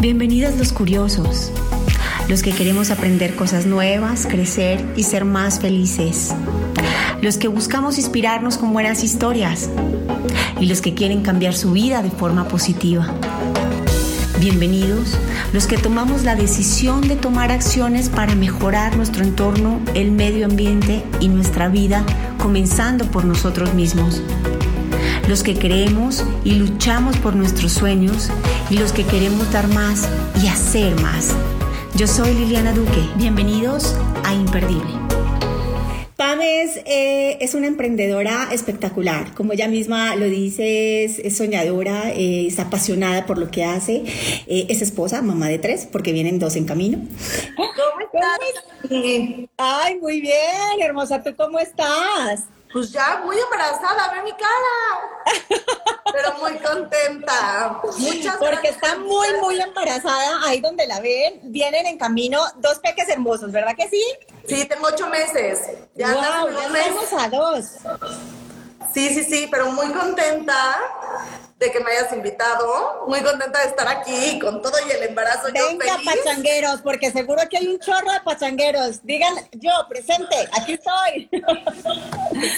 Bienvenidos los curiosos, los que queremos aprender cosas nuevas, crecer y ser más felices, los que buscamos inspirarnos con buenas historias y los que quieren cambiar su vida de forma positiva. Bienvenidos los que tomamos la decisión de tomar acciones para mejorar nuestro entorno, el medio ambiente y nuestra vida, comenzando por nosotros mismos los que creemos y luchamos por nuestros sueños y los que queremos dar más y hacer más. Yo soy Liliana Duque. Bienvenidos a Imperdible. Pam eh, es, una emprendedora espectacular, como ella misma lo dice, es, soñadora, eh, es apasionada por lo que hace, eh, es esposa, mamá de tres, porque vienen dos en camino. ¿Cómo estás? Ay, muy bien, hermosa, ¿tú cómo estás? Pues ya muy embarazada, ve mi cara. Pero muy contenta. Muchas Porque está muy, muy embarazada. Ahí donde la ven, vienen en camino dos peques hermosos, ¿verdad que sí? Sí, tengo ocho meses. Ya, wow, ya a dos. Sí, sí, sí, pero muy contenta de que me hayas invitado. Muy contenta de estar aquí con todo y el embarazo. Venga, yo pachangueros, porque seguro que hay un chorro de pachangueros. Digan, yo, presente, aquí estoy.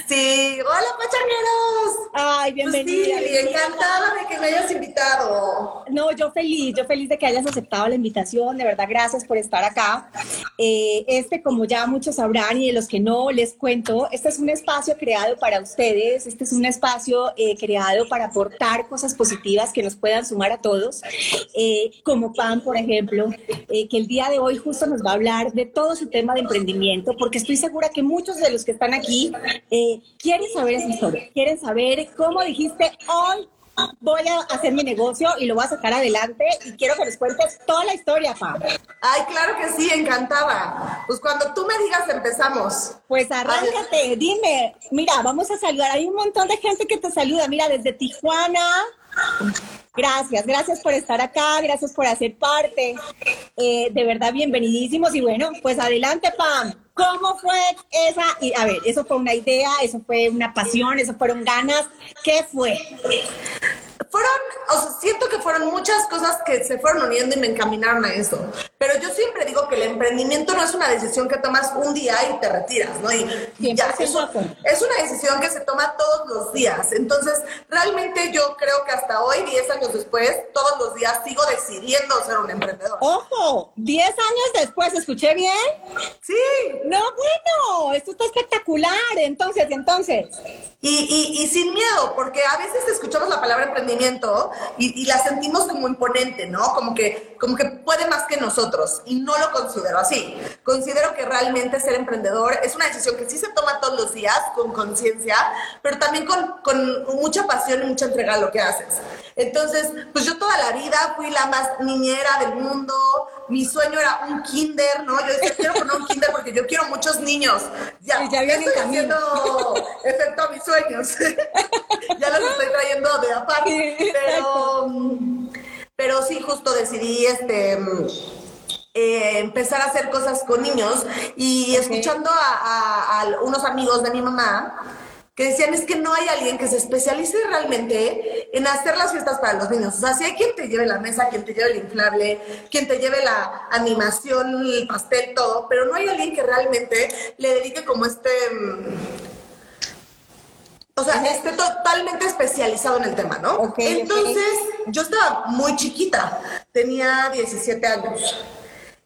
Sí, hola pachangueros. Ay, pues bienvenida. sí, encantada de que me hayas invitado. No, yo feliz, yo feliz de que hayas aceptado la invitación. De verdad, gracias por estar acá. Eh, este, como ya muchos sabrán y de los que no les cuento, este es un espacio creado para ustedes. Este es un espacio eh, creado para aportar cosas positivas que nos puedan sumar a todos, eh, como Pam, por ejemplo, eh, que el día de hoy justo nos va a hablar de todo su tema de emprendimiento, porque estoy segura que muchos de los que están aquí eh, quieren saber esa historia, quieren saber cómo dijiste hoy voy a hacer mi negocio y lo voy a sacar adelante y quiero que les cuentes toda la historia, Pam. Ay, claro que sí, encantada. Pues cuando tú me digas empezamos. Pues arráncate, dime. Mira, vamos a saludar. Hay un montón de gente que te saluda. Mira, desde Tijuana. Gracias, gracias por estar acá, gracias por hacer parte. Eh, de verdad, bienvenidísimos. Y bueno, pues adelante, Pam. ¿Cómo fue esa? Y a ver, eso fue una idea, eso fue una pasión, eso fueron ganas. ¿Qué fue? Fueron, o sea, siento que fueron muchas cosas que se fueron uniendo y me encaminaron a eso. Pero yo siempre digo que el emprendimiento no es una decisión que tomas un día y te retiras, ¿no? Y, ya, eso, es una decisión que se toma todos los días. Entonces, realmente yo creo que hasta hoy, 10 años después, todos los días sigo decidiendo ser un emprendedor. ¡Ojo! ¿10 años después? ¿Escuché bien? Sí. No, bueno, esto está espectacular. Entonces, entonces. Y, y, y sin miedo, porque a veces escuchamos la palabra emprendimiento y, la sentimos como imponente, ¿no? Como que, como que puede más que nosotros y no lo considero así. Considero que realmente ser emprendedor es una decisión que sí se toma todos los días con conciencia, pero también con, con mucha pasión y mucha entrega a lo que haces. Entonces, pues yo toda la vida fui la más niñera del mundo, mi sueño era un kinder, ¿no? Yo decía, quiero poner un kinder porque yo quiero muchos niños. Ya, ya estoy haciendo efecto a mis sueños. ya los estoy trayendo de aparte. Pero, pero sí, justo decidí este. Eh, empezar a hacer cosas con niños y escuchando a unos amigos de mi mamá, que decían es que no hay alguien que se especialice realmente en hacer las fiestas para los niños. O sea, si hay quien te lleve la mesa, quien te lleve el inflable, quien te lleve la animación, el pastel, todo, pero no hay alguien que realmente le dedique como este... O sea, esté totalmente especializado en el tema, ¿no? Entonces, yo estaba muy chiquita, tenía 17 años.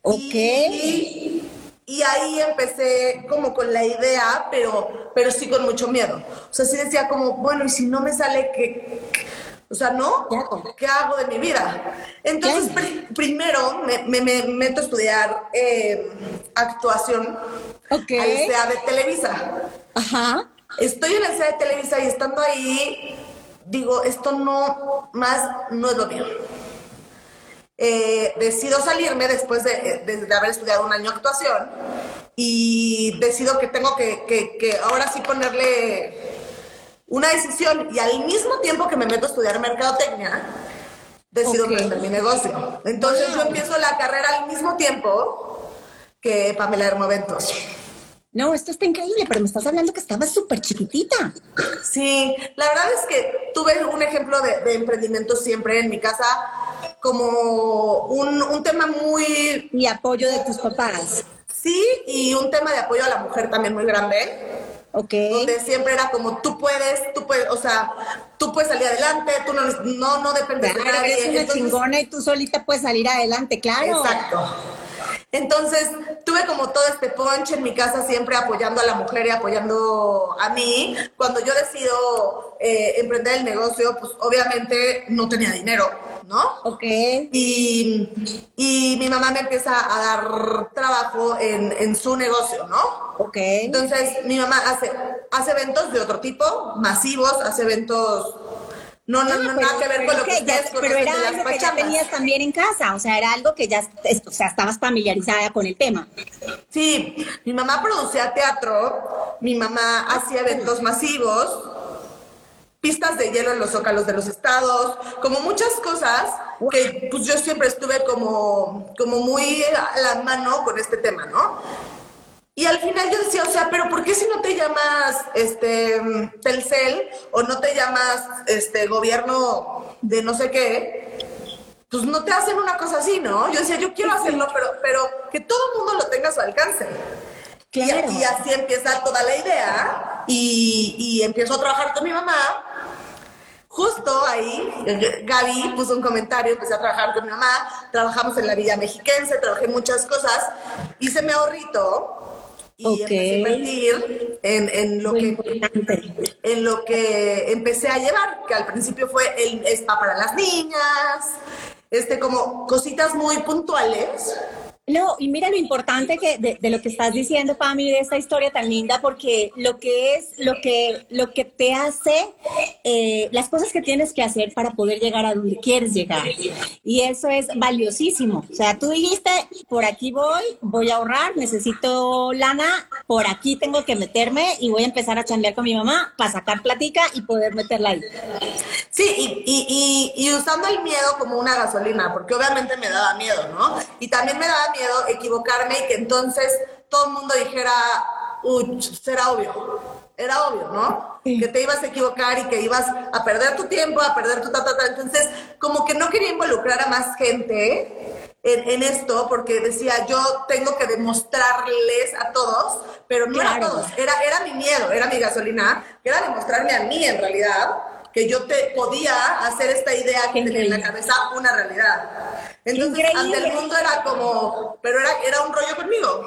Ok. Y, y ahí empecé como con la idea, pero, pero sí con mucho miedo. O sea, sí decía como, bueno, ¿y si no me sale qué? O sea, ¿no? ¿Qué hago de mi vida? Entonces, primero me, me, meto a estudiar eh, actuación okay. a la de Televisa. Ajá. Estoy en la de Televisa y estando ahí, digo, esto no, más no es lo mío. Eh, decido salirme después de, haber estudiado un año actuación y decido que tengo que, ahora sí ponerle una decisión y al mismo tiempo que me meto a estudiar mercadotecnia, decido okay. mi negocio. Entonces yo empiezo la carrera al mismo tiempo que Pamela Hermoventos. No, esto está increíble, pero me estás hablando que estabas súper chiquitita. Sí, la verdad es que tuve un ejemplo de, de emprendimiento siempre en mi casa como un, un tema muy... Y apoyo de tus papás. Sí, y un tema de apoyo a la mujer también muy grande. Ok. Donde siempre era como tú puedes, tú puedes, o sea, tú puedes salir adelante, tú no, no, no dependes de nadie. eres una Entonces- chingona y tú solita puedes salir adelante, claro. Exacto. Entonces, tuve como todo este punch en mi casa, siempre apoyando a la mujer y apoyando a mí. Cuando yo decido eh, emprender el negocio, pues obviamente no tenía dinero, ¿no? Ok. Y, y mi mamá me empieza a dar trabajo en, en su negocio, ¿no? Ok. Entonces, mi mamá hace, hace eventos de otro tipo, masivos, hace eventos... No, no, no, nada que ver con lo que ya- Pero era algo que ya tenías también en casa, o sea, era algo que ya, o sea, estabas familiarizada con el tema. Sí, mi mamá producía teatro, mi mamá hacía eventos masivos, pistas de hielo en los zócalos de los estados, como muchas cosas que pues yo siempre estuve como, como muy a la mano con este tema, ¿no? Y al final yo decía, o sea, pero ¿por qué si no te llamas este Telcel o no te llamas este gobierno de no sé qué? Pues no te hacen una cosa así, ¿no? Yo decía, yo quiero hacerlo, pero, pero que todo el mundo lo tenga a su alcance. Y- Claro. Y, así empieza toda la idea y, y empiezo a trabajar con mi mamá. Justo ahí, eh, Gaby puso un comentario, empecé a trabajar con mi mamá, trabajamos en la Villa Mexiquense, trabajé muchas cosas, hice mi ahorrito y Ok. empecé a invertir en, en lo Muy que en lo que empecé a llevar, que al principio fue el spa para las niñas, este como cositas muy puntuales. No, y mira lo importante que de, lo que estás diciendo, Pami, de esta historia tan linda, porque lo que es, lo que, lo que te hace, eh, las cosas que tienes que hacer para poder llegar a donde quieres llegar. Y eso es valiosísimo. O sea, tú dijiste, por aquí voy, voy a ahorrar, necesito lana, por aquí tengo que meterme y voy a empezar a chambear con mi mamá para sacar platica y poder meterla ahí. Sí, y, y, usando el miedo como una gasolina, porque obviamente me daba miedo, ¿no? Y también me daba equivocarme y que entonces todo el mundo dijera, uy, será obvio. Era obvio, ¿no? Sí. Que te ibas a equivocar y que ibas a perder tu tiempo, a perder tu ta, ta, ta. Entonces, como que no quería involucrar a más gente en, en esto, porque decía, yo tengo que demostrarles a todos, pero no era a Claro. todos. Era, era mi miedo, era mi gasolina, que era demostrarme a mí en realidad que yo te podía hacer esta idea que tenía en la cabeza una realidad. Entonces, ante el mundo era como, pero era, era un rollo conmigo.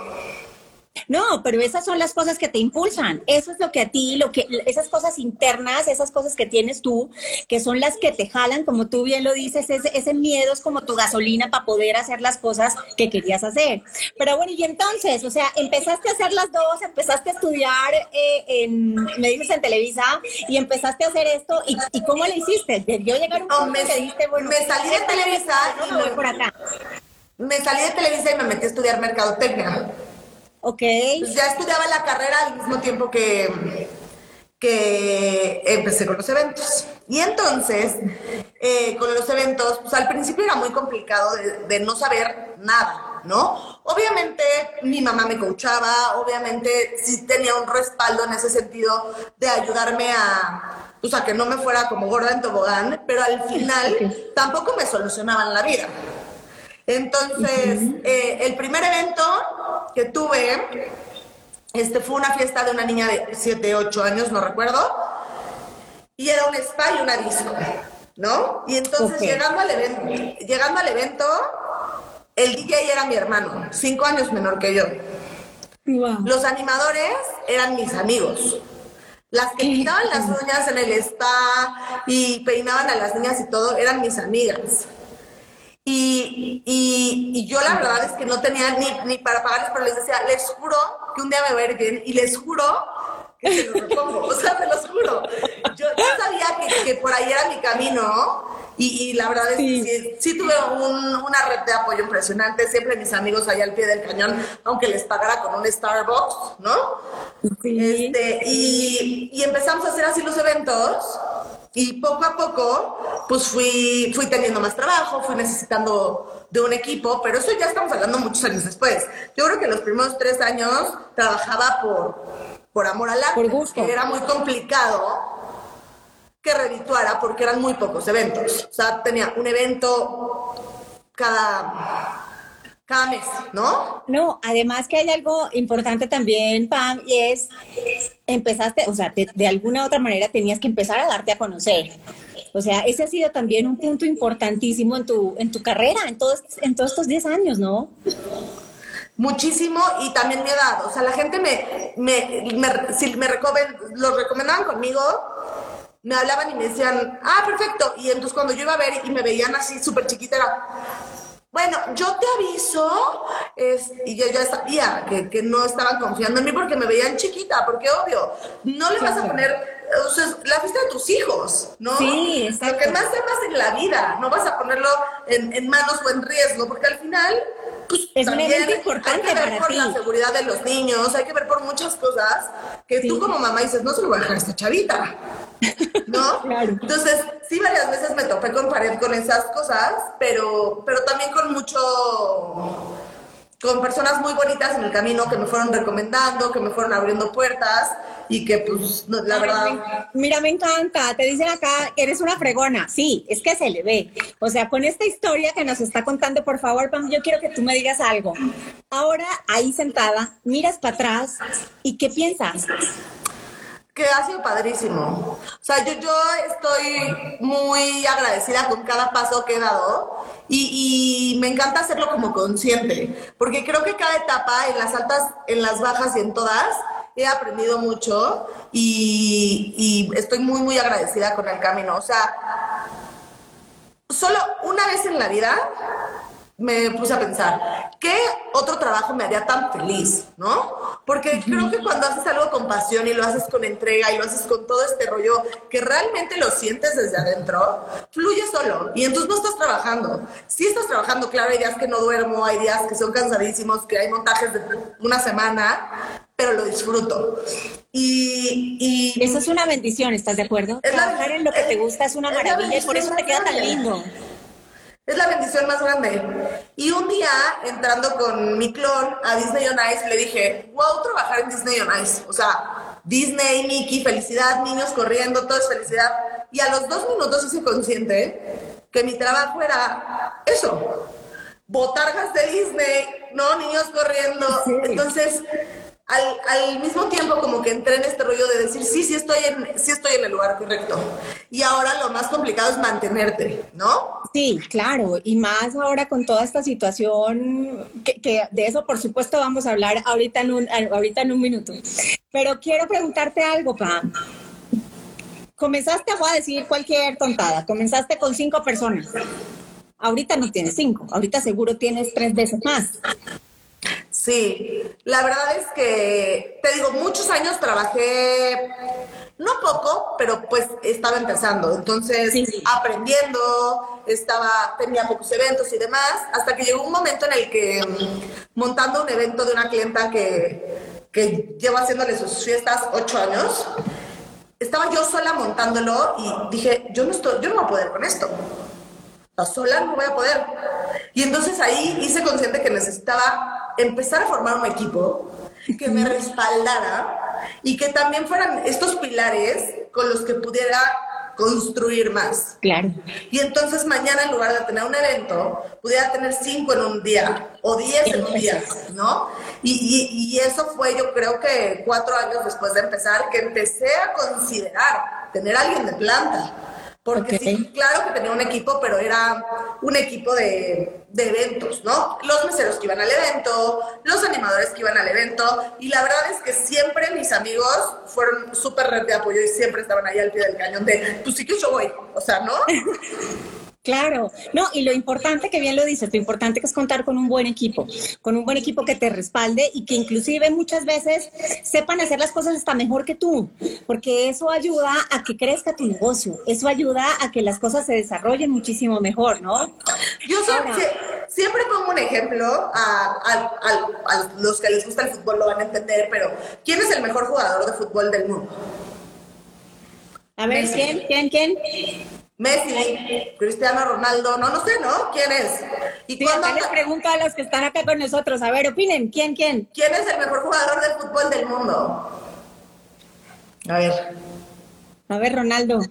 No, pero esas son las cosas que te impulsan. Eso es lo que a ti, lo que, esas cosas internas, esas cosas que tienes tú, que son las que te jalan, como tú bien lo dices, ese, ese miedo es como tu gasolina para poder hacer las cosas que querías hacer. Pero bueno, y entonces, o sea, empezaste a hacer las dos, empezaste a estudiar eh, en, me dices en Televisa, y empezaste a hacer esto, ¿y, y cómo le hiciste? Debió llegar un No, punto me- que dijiste, bueno, me salí de Televisa y no me voy por acá. Me salí de Televisa y me metí a estudiar mercadotecnia. Ok. Pues ya estudiaba la carrera al mismo tiempo que, que empecé con los eventos. Y entonces, eh, con los eventos, pues al principio era muy complicado de, de no saber nada, ¿no? Obviamente mi mamá me coachaba, obviamente sí tenía un respaldo en ese sentido de ayudarme a, pues a que no me fuera como gorda en tobogán, pero al final tampoco me solucionaban la vida. Entonces, eh, el primer evento que tuve, este fue una fiesta de una niña de 7, 8 años, no recuerdo, y era un spa y una disco, ¿no? Y entonces llegando, al evento, llegando al evento, el DJ era mi hermano, 5 años menor que yo. Wow. Los animadores eran mis amigos. Las que pintaban las uñas en el spa y peinaban a las niñas y todo eran mis amigas. Y, y, y yo la verdad es que no tenía ni, ni para pagarles, pero les decía, les juro que un día me va a ir bien y les juro que se los repongo. O sea, se los juro. Yo, yo sabía que, que por ahí era mi camino y, y la verdad es Sí. que sí, sí tuve un- una red de apoyo impresionante. Siempre mis amigos allá al pie del cañón, aunque les pagara con un Starbucks, ¿no? Sí. Este, y, y empezamos a hacer así los eventos y poco a poco pues fui, fui teniendo más trabajo, fui necesitando de un equipo, pero eso ya estamos hablando muchos años después. Yo creo que los primeros tres años trabajaba por, por amor al arte, Por gusto. era muy complicado que redituara porque eran muy pocos eventos. O sea, tenía un evento cada, cada mes, ¿no? No, además que hay algo importante también, Pam, y es, empezaste, o sea, de, de alguna u otra manera tenías que empezar a darte a conocer. O sea, ese ha sido también un punto importantísimo en tu, en tu carrera, en todos, en todos estos 10 años, ¿no? Muchísimo y también mi edad. O sea, la gente me, me, me si me lo recomendaban conmigo, me hablaban y me decían, ah, perfecto. Y entonces cuando yo iba a ver y me veían así súper chiquita, era, bueno, yo te aviso, es, y yo ya sabía que, que, no estaban confiando en mí porque me veían chiquita, porque obvio, no le vas a poner, o sea, la fiesta de tus hijos, ¿no? Sí, exacto. Lo que más temas en la vida, no vas a ponerlo en, en manos o en riesgo, porque al final pues, es también importante hay que ver para por ti. la seguridad de los niños, hay que ver por muchas cosas que Sí. tú como mamá dices, no se lo voy a dejar a esta chavita, ¿no? Claro. Entonces, sí, varias veces me topé con pared con esas cosas, pero, pero también con mucho con personas muy bonitas en el camino que me fueron recomendando, que me fueron abriendo puertas y que pues no, la verdad Mira, me encanta. Te dicen acá que eres una fregona. Sí, es que se le ve. O sea, con esta historia que nos está contando, por favor, Pam, yo quiero que tú me digas algo. Ahora, ahí sentada, miras para atrás y ¿qué piensas? Que ha sido padrísimo. O sea, yo, yo estoy muy agradecida con cada paso que he dado y, y me encanta hacerlo como consciente, porque creo que cada etapa, en las altas, en las bajas y en todas, he aprendido mucho y, y estoy muy, muy agradecida con el camino. O sea, solo una vez en la vida me puse a pensar, ¿qué otro trabajo me haría tan feliz? ¿No? Porque creo que cuando haces algo con pasión y lo haces con entrega y lo haces con todo este rollo que realmente lo sientes desde adentro, fluye solo y entonces no estás trabajando. Sí estás trabajando, claro, hay días que no duermo, hay días que son cansadísimos, que hay montajes de una semana, pero lo disfruto. Y, y Eso es una bendición, ¿estás de acuerdo? Es la- Trabajar en lo que te gusta es una es maravilla y por eso te queda tan lindo. Es la bendición más grande. Y un día, entrando con mi clon a Disney on Ice, le dije, wow, trabajar en Disney on Ice. O sea, Disney, Mickey, felicidad, niños corriendo, todo es felicidad. Y a los dos minutos hice consciente que mi trabajo era eso. Botargas de Disney, ¿no? Niños corriendo. Sí. Entonces, al, al mismo tiempo como que entré en este rollo de decir, sí, sí estoy, en, sí estoy en el lugar correcto. Y ahora lo más complicado es mantenerte, ¿no? Sí, claro, y más ahora con toda esta situación, que, que de eso por supuesto vamos a hablar ahorita en un, ahorita en un minuto. Pero quiero preguntarte algo, Pam. Comenzaste, a decir cualquier tontada, comenzaste con cinco personas. Ahorita no tienes cinco, ahorita seguro tienes tres veces más. Sí, la verdad es que, te digo, muchos años trabajé, no poco, pero pues estaba empezando, entonces Sí, sí. aprendiendo, estaba, tenía pocos eventos y demás, hasta que llegó un momento en el que mm, montando un evento de una clienta que, que llevo haciéndole sus fiestas ocho años, estaba yo sola montándolo y dije, yo no estoy, yo no voy a poder con esto. O sea, sola no voy a poder. Y entonces ahí hice consciente que necesitaba empezar a formar un equipo que me respaldara y que también fueran estos pilares con los que pudiera construir más. Claro. Y entonces mañana en lugar de tener un evento, pudiera tener cinco en un día o diez en un día, ¿no? Y, y- y eso fue yo creo que cuatro años después de empezar que empecé a considerar tener a alguien de planta. Porque sí, claro que tenía un equipo, pero era un equipo de, de eventos, ¿no? Los meseros que iban al evento, los animadores que iban al evento, y la verdad es que siempre mis amigos fueron súper red de apoyo y siempre estaban ahí al pie del cañón de, pues sí que yo voy, o sea, ¿no? Claro, no, y lo importante que bien lo dices, lo importante que es contar con un buen equipo, con un buen equipo que te respalde y que inclusive muchas veces sepan hacer las cosas hasta mejor que tú, porque eso ayuda a que crezca tu negocio, eso ayuda a que las cosas se desarrollen muchísimo mejor, ¿no? Yo siempre, siempre pongo un ejemplo, a, a- a- a los que les gusta el fútbol lo van a entender, pero ¿quién es el mejor jugador de fútbol del mundo? A ver. ¿quién, quién, quién? Messi, Cristiano Ronaldo, no, no sé, ¿no? ¿Quién es? ¿Y Sí, cuándo les pregunto a los que están acá con nosotros, a ver, opinen, ¿quién, quién? ¿Quién es el mejor jugador de fútbol del mundo? A ver. A ver, Ronaldo.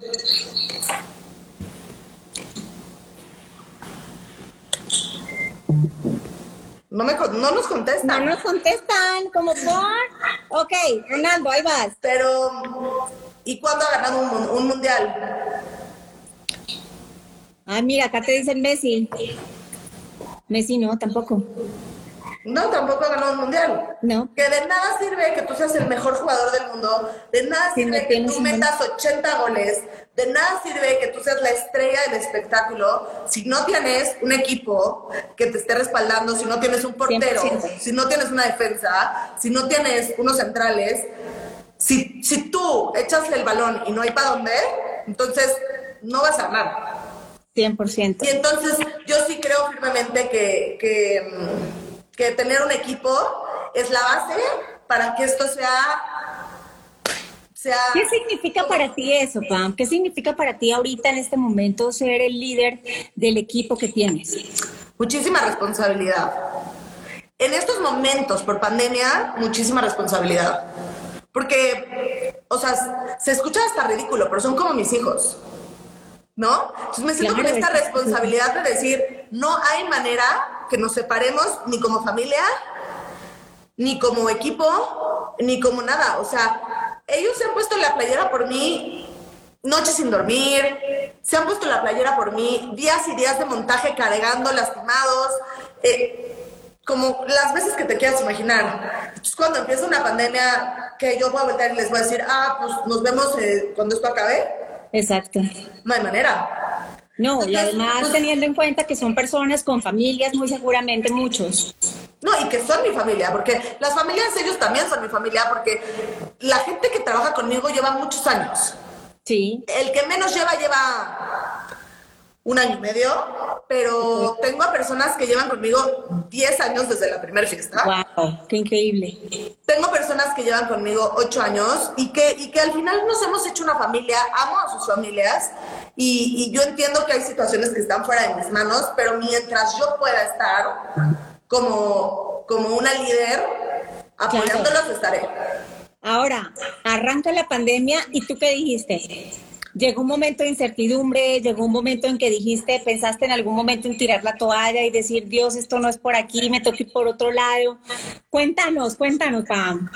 No, me, no nos contestan. No nos contestan, como por. Ok, Ronaldo, ahí vas. Pero, ¿y cuándo ha ganado un, un mundial? Ah, mira, acá te dicen Messi. Messi no, tampoco. No, tampoco ganado un mundial. No. Que de nada sirve que tú seas el mejor jugador del mundo, de nada Si sirve no que tú metas 80 goles, de nada sirve que tú seas la estrella del espectáculo si no tienes un equipo que te esté respaldando, si no tienes un portero, 100%. si no tienes una defensa, si no tienes unos centrales. Si, si tú echas el balón y no hay para dónde, entonces no vas a ganar. 100%. Y entonces yo sí creo firmemente que, que, que tener un equipo es la base para que esto sea... sea ¿Qué significa para ti eso, Pam? ¿Qué significa para ti ahorita en este momento ser el líder del equipo que tienes? muchísima responsabilidad. En estos momentos por pandemia, muchísima responsabilidad. Porque, o sea, se escucha hasta ridículo, pero son como mis hijos. ¿No? Entonces me siento Claro, con esta es- responsabilidad de decir, no hay manera que nos separemos ni como familia, ni como equipo, ni como nada. O sea, ellos se han puesto la playera por mí noches sin dormir, se han puesto la playera por mí, días y días de montaje cargando, lastimados, eh, como las veces que te quieras imaginar. Entonces, cuando empieza una pandemia, que yo voy a volver y les voy a decir, ah, pues nos vemos eh, cuando esto acabe, Exacto. no hay manera. No, y Entonces, además pues- teniendo en cuenta que son personas con familias, muy seguramente muchos. No, y que son mi familia, porque las familias ellos también son mi familia, porque la gente que trabaja conmigo lleva muchos años. Sí. El que menos lleva, lleva un año y medio, pero tengo a personas que llevan conmigo 10 años desde la primera fiesta. Wow, qué increíble. Tengo personas que llevan conmigo 8 años y que, y que al final nos hemos hecho una familia, amo a sus familias y, y yo entiendo que hay situaciones que están fuera de mis manos, pero mientras yo pueda estar como, como una líder, apoyándolos estaré. Ahora, arranca la pandemia y tú qué dijiste? Llegó un momento de incertidumbre, llegó un momento en que dijiste, pensaste en algún momento en tirar la toalla y decir, Dios, esto no es por aquí, me toque ir por otro lado. Cuéntanos, cuéntanos, Pam.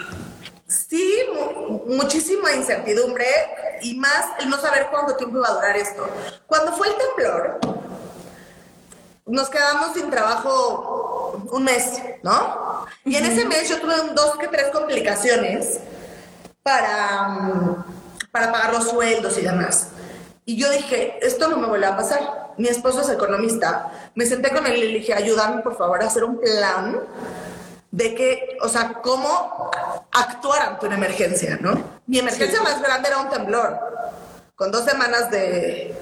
Sí, mu- muchísima incertidumbre y más el no saber cuánto tiempo iba a durar esto. Cuando fue el temblor, nos quedamos sin trabajo un mes, ¿no? Y en ese mes yo tuve dos que tres complicaciones para, mm, para pagar los sueldos y demás. Y yo dije, esto no me vuelve a pasar. Mi esposo es economista. Me senté con él y le dije, ayúdame por favor a hacer un plan de que, o sea, cómo actuar ante una emergencia, ¿no? Mi emergencia más grande era un temblor, con dos semanas de,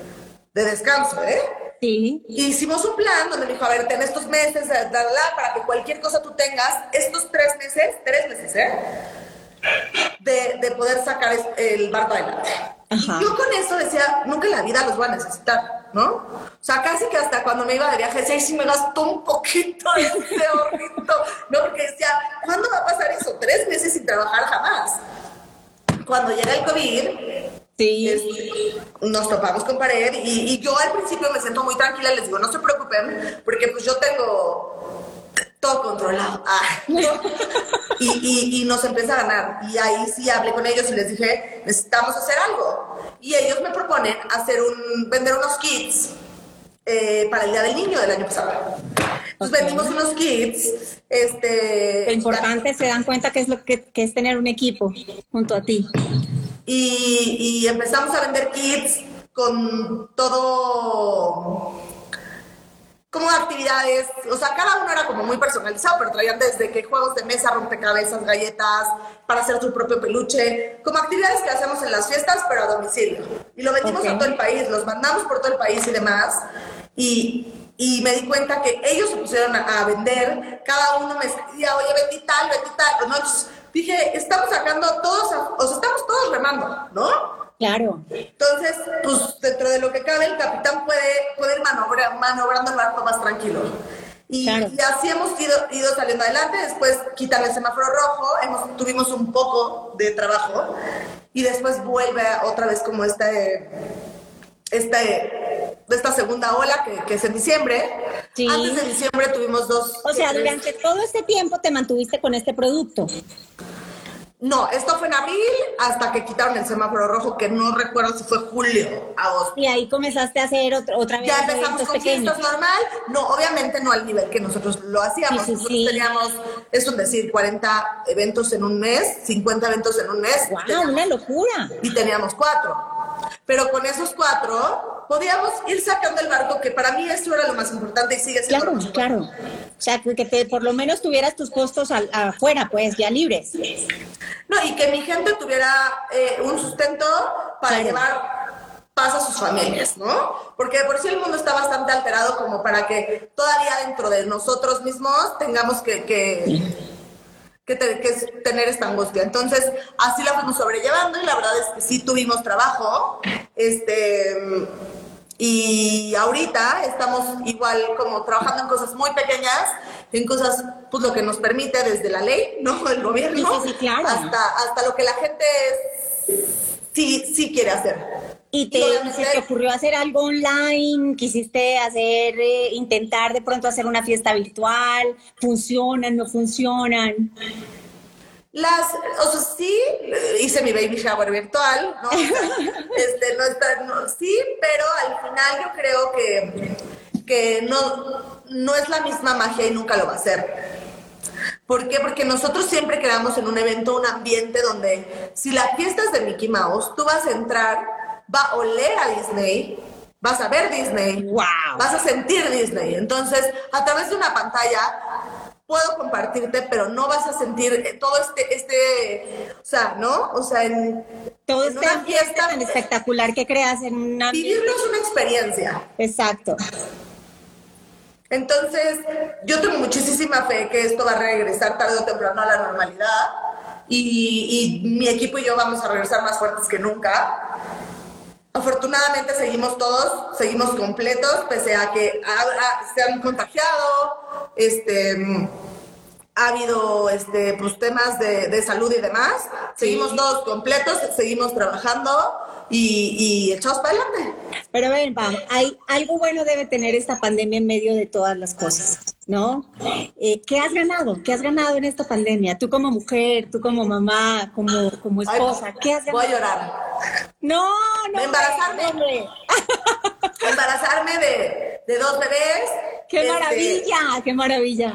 de descanso, ¿eh? Sí. Y hicimos un plan donde me dijo, a ver, ten estos meses, la, para que cualquier cosa tú tengas, estos tres meses, tres meses, ¿eh? De, de poder sacar el barco adelante. Ajá. Y yo con eso decía, nunca en la vida los voy a necesitar, ¿no? O sea, casi que hasta cuando me iba de viaje decía, sí me gastó un poquito de ese ahorrito, ¿no? Porque decía, ¿cuándo va a pasar eso? Tres meses sin trabajar jamás. Cuando llega el COVID, Sí. este, nos topamos con pared y, y yo al principio me siento muy tranquila les digo, no se preocupen, porque pues yo tengo todo controlado. Ah, ¿no? y, y- y nos empieza a ganar. Y ahí sí hablé con ellos y les dije, necesitamos hacer algo. Y ellos me proponen hacer un, vender unos kits eh, para el Día del Niño del año pasado. Entonces vendimos unos kits. Este, Lo importante, se dan cuenta que es lo que, que es tener un equipo junto a ti. y, y empezamos a vender kits con todo como actividades, o sea, cada uno era como muy personalizado, pero traían desde que juegos de mesa, rompecabezas, galletas, para hacer tu propio peluche, como actividades que hacemos en las fiestas, pero a domicilio. Y lo vendimos Ok. a todo el país, los mandamos por todo el país y demás. Y, y me di cuenta que ellos se pusieron a, a vender, cada uno me escribía, oye, vendí tal, vendí tal. ¿no? Dije, estamos sacando todos, a- o sea, estamos todos remando, ¿no? Claro. Entonces, pues dentro de lo que cabe, el capitán puede, puede ir manobra- manobrando el barco más tranquilo. Y, Claro. y así hemos ido, ido saliendo adelante. Después quitan el semáforo rojo, hemos, tuvimos un poco de trabajo. y después vuelve otra vez como este, este, esta segunda ola que, que es en diciembre. Sí. Antes de diciembre tuvimos dos. O sea, durante todo este tiempo te mantuviste con este producto. No, esto fue en abril hasta que quitaron el semáforo rojo, que no recuerdo si fue julio, agosto. Y ahí comenzaste a hacer otra, otra vez Ya empezamos con pequeños. fiestas normal, no, obviamente no al nivel que nosotros lo hacíamos. Sí, sí, nosotros sí. teníamos, es un decir, 40 eventos en un mes, 50 eventos en un mes. ¡Wow! teníamos- Una locura. y teníamos cuatro. Pero con esos cuatro podíamos ir sacando el barco, que para mí eso era lo más importante y sigue siendo Claro, lo claro. O sea, que que te, por lo menos tuvieras tus costos al- afuera, pues, ya libres. No, y que mi gente tuviera eh, un sustento para Claro. llevar paz a sus familias, ¿no? Porque de por sí el mundo está bastante alterado como para que todavía dentro de nosotros mismos tengamos que, que, que te- que tener esta angustia. Entonces, así la fuimos sobrellevando y la verdad es que sí tuvimos trabajo. Este. Y ahorita estamos igual como trabajando en cosas muy pequeñas, en cosas, pues lo que nos permite desde la ley, ¿no? El gobierno, Sí, sí, claro. hasta, hasta lo que la gente sí, sí quiere hacer. Y te, obviamente- se te ocurrió hacer algo online, quisiste hacer, eh, intentar de pronto hacer una fiesta virtual, funcionan, no funcionan. Las, o sea, sí, hice mi baby shower virtual, ¿no? O sea, este, no está, no, sí, pero al final yo creo que, que no, no es la misma magia y nunca lo va a ser. ¿Por qué? Porque nosotros siempre creamos en un evento un ambiente donde si la fiesta es de Mickey Mouse, tú vas a entrar, va a oler a Disney, vas a ver Disney, ¡Wow! vas a sentir Disney. Entonces, a través de una pantalla puedo compartirte, pero no vas a sentir eh, todo este, este, o sea, ¿no? O sea, en, Todo en este una fiesta, tan espectacular que creas en un ambiente. vivirlo es una experiencia. Exacto. Entonces, yo tengo muchísima fe que esto va a regresar tarde o temprano a la normalidad y, y mi equipo y yo vamos a regresar más fuertes que nunca. Afortunadamente seguimos todos, seguimos completos, pese a que se han contagiado, este, ha habido este, pues, temas de, de salud y demás. Seguimos todos completos, seguimos trabajando y, y echados para adelante. Pero ven, Pam, hay algo bueno debe tener esta pandemia en medio de todas las cosas, ¿no? Eh, ¿Qué has ganado? ¿Qué has ganado en esta pandemia? Tú como mujer, tú como mamá, como, como Ay, esposa, ¿qué has Voy a ganado? llorar. No, no. De embarazarme. hombre. embarazarme de, de dos bebés. ¡Qué Este, maravilla! ¡Qué maravilla!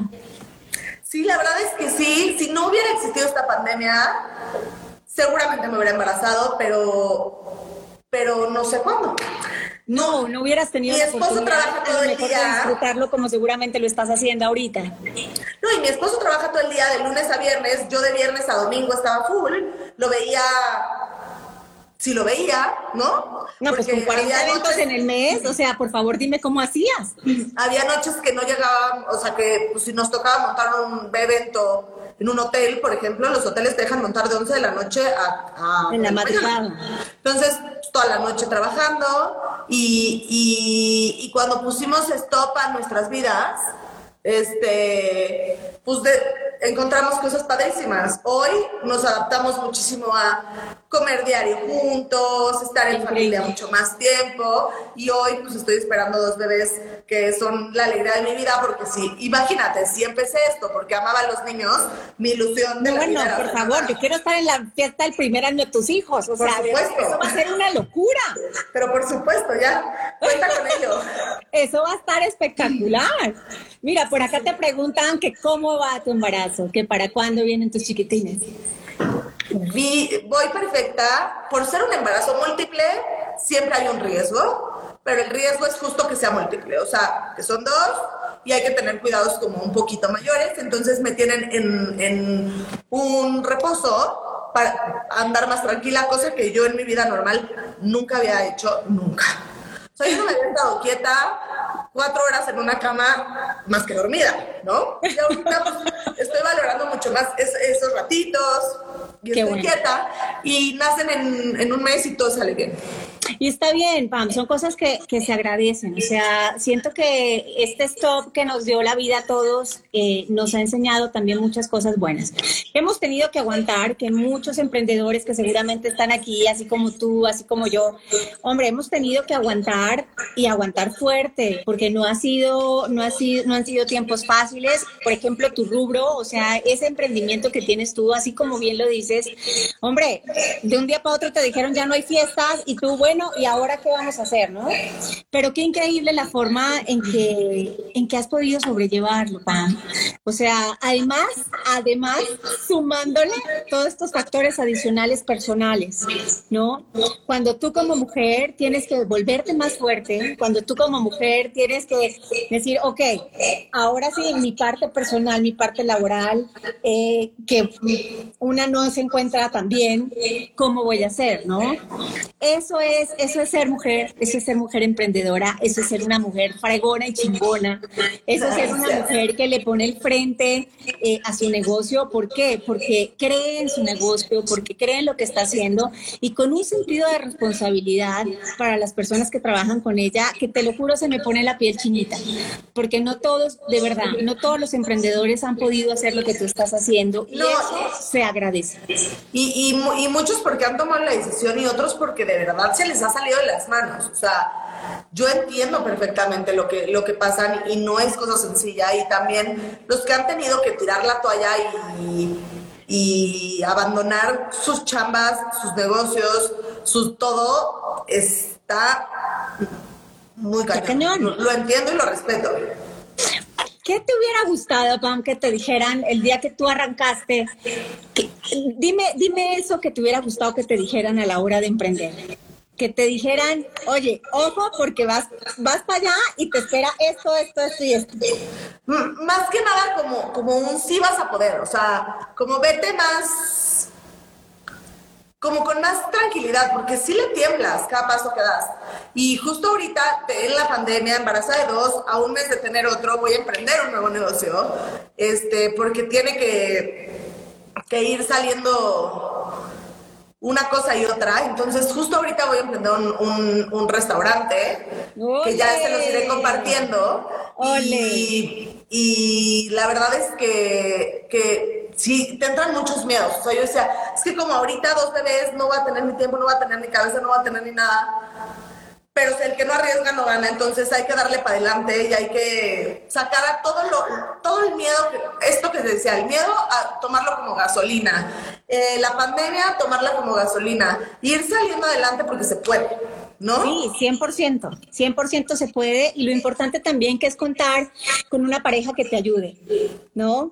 Sí, la verdad es que sí. Si no hubiera existido esta pandemia, seguramente me hubiera embarazado, pero, pero no sé cuándo. No, no hubieras tenido Mi esposo trabaja todo el mejor de día. disfrutarlo como seguramente lo estás haciendo ahorita. No, y mi esposo trabaja todo el día, de lunes a viernes. Yo de viernes a domingo estaba full. Lo veía. Si lo veía, ¿no? No, pues Porque con 40 había eventos noches- en el mes, o sea, por favor dime cómo hacías. Había noches que no llegaban, o sea, que pues, si nos tocaba montar un evento en un hotel, por ejemplo, los hoteles te dejan montar de 11 de la noche a... a En la madrugada. Entonces, toda la noche trabajando y, y, y cuando pusimos stop a nuestras vidas, este, pues de- encontramos cosas padrísimas. Hoy nos adaptamos muchísimo a comer diario juntos, estar en familia mucho más tiempo y hoy pues estoy esperando dos bebés que son la alegría de mi vida porque si, imagínate, si empecé esto porque amaba a los niños, mi ilusión de No, la bueno, por favor, yo quiero estar en la fiesta del primer año de tus hijos. O Por sea, supuesto. eso va a ser una locura. Pero por supuesto, ya, cuenta con ello. Eso va a estar espectacular. Mira, por acá te preguntan que cómo va tu embarazo, que para cuándo vienen tus chiquitines. Vi- voy perfecta. Por ser un embarazo múltiple, siempre hay un riesgo, pero el riesgo es justo que sea múltiple, o sea, que son dos y hay que tener cuidados como un poquito mayores, entonces me tienen en, en un reposo para andar más tranquila, cosa que yo en mi vida normal nunca había hecho, nunca. O sea, yo no me había estado quieta cuatro horas en una cama más que dormida, ¿no? Y ahorita pues, estoy valorando mucho más es- esos ratitos y Qué estoy bueno. quieta y nacen en, en un mes y todo sale bien. Y está bien, Pam, son cosas que, que, se agradecen. O sea, siento que este stop que nos dio la vida a todos eh, nos ha enseñado también muchas cosas buenas. Hemos tenido que aguantar que muchos emprendedores que seguramente están aquí, así como tú, así como yo, hombre, hemos tenido que aguantar y aguantar fuerte, porque no ha sido, no ha sido, no han sido tiempos fáciles. Por ejemplo, tu rubro, o sea, ese emprendimiento que tienes tú, así como bien lo dices, hombre, de un día para otro te dijeron ya no hay fiestas y tú, bueno, ¿y ahora qué vamos a hacer, no? Pero qué increíble la forma en que, en que has podido sobrellevarlo, Pam. O sea, además, además, sumándole todos estos factores adicionales personales, ¿no? Cuando tú como mujer tienes que volverte más fuerte, cuando tú como mujer tienes que decir, ok, ahora sí, mi parte personal, mi parte laboral, eh, que una no se encuentra tan bien, ¿cómo voy a hacer, no? Eso es, eso es ser mujer, eso es ser mujer emprendedora, eso es ser una mujer fregona y chingona, eso es ser una mujer que le pone el frente eh, a su negocio. ¿Por qué? Porque cree en su negocio, porque cree en lo que está haciendo y con un sentido de responsabilidad para las personas que trabajan con ella, que te lo juro se me pone la piel chinita, porque no todos, de verdad, no todos los emprendedores han podido hacer lo que tú estás haciendo y eso se agradece. Y, y, y muchos porque han tomado la decisión y otros porque de verdad se les ha salido de las manos. O sea, yo entiendo perfectamente lo que, lo que pasa y no es cosa sencilla. Y también los que han tenido que tirar la toalla y, y abandonar sus chambas, sus negocios, sus todo, está muy cañón. Lo, lo entiendo y lo respeto. ¿Qué te hubiera gustado, Pam, que te dijeran el día que tú arrancaste? dime, dime eso que te hubiera gustado que te dijeran a la hora de emprender. Que te dijeran, oye, ojo, porque vas, vas para allá y te espera esto, esto, esto y esto. Más que nada como, como un sí vas a poder, o sea, como vete más como con más tranquilidad, porque si le tiemblas cada paso que das. Y justo ahorita, en la pandemia, embarazada de dos, a un mes de tener otro, voy a emprender un nuevo negocio, este, porque tiene que, que ir saliendo una cosa y otra. Entonces, justo ahorita voy a emprender un, un, restaurante que ya se los iré compartiendo. Y, y, la verdad es que, que sí, te entran muchos miedos. O sea, yo decía, es que como ahorita dos bebés no va a tener ni tiempo, no va a tener ni cabeza, no va a tener ni nada. Pero el que no arriesga no gana, entonces hay que darle para adelante y hay que sacar a todo lo, todo el miedo, esto que se decía, el miedo a tomarlo como gasolina, eh, la pandemia tomarla como gasolina, ir saliendo adelante porque se puede. ¿no? Sí, 100%, 100% se puede y lo importante también que es contar con una pareja que te ayude, ¿no?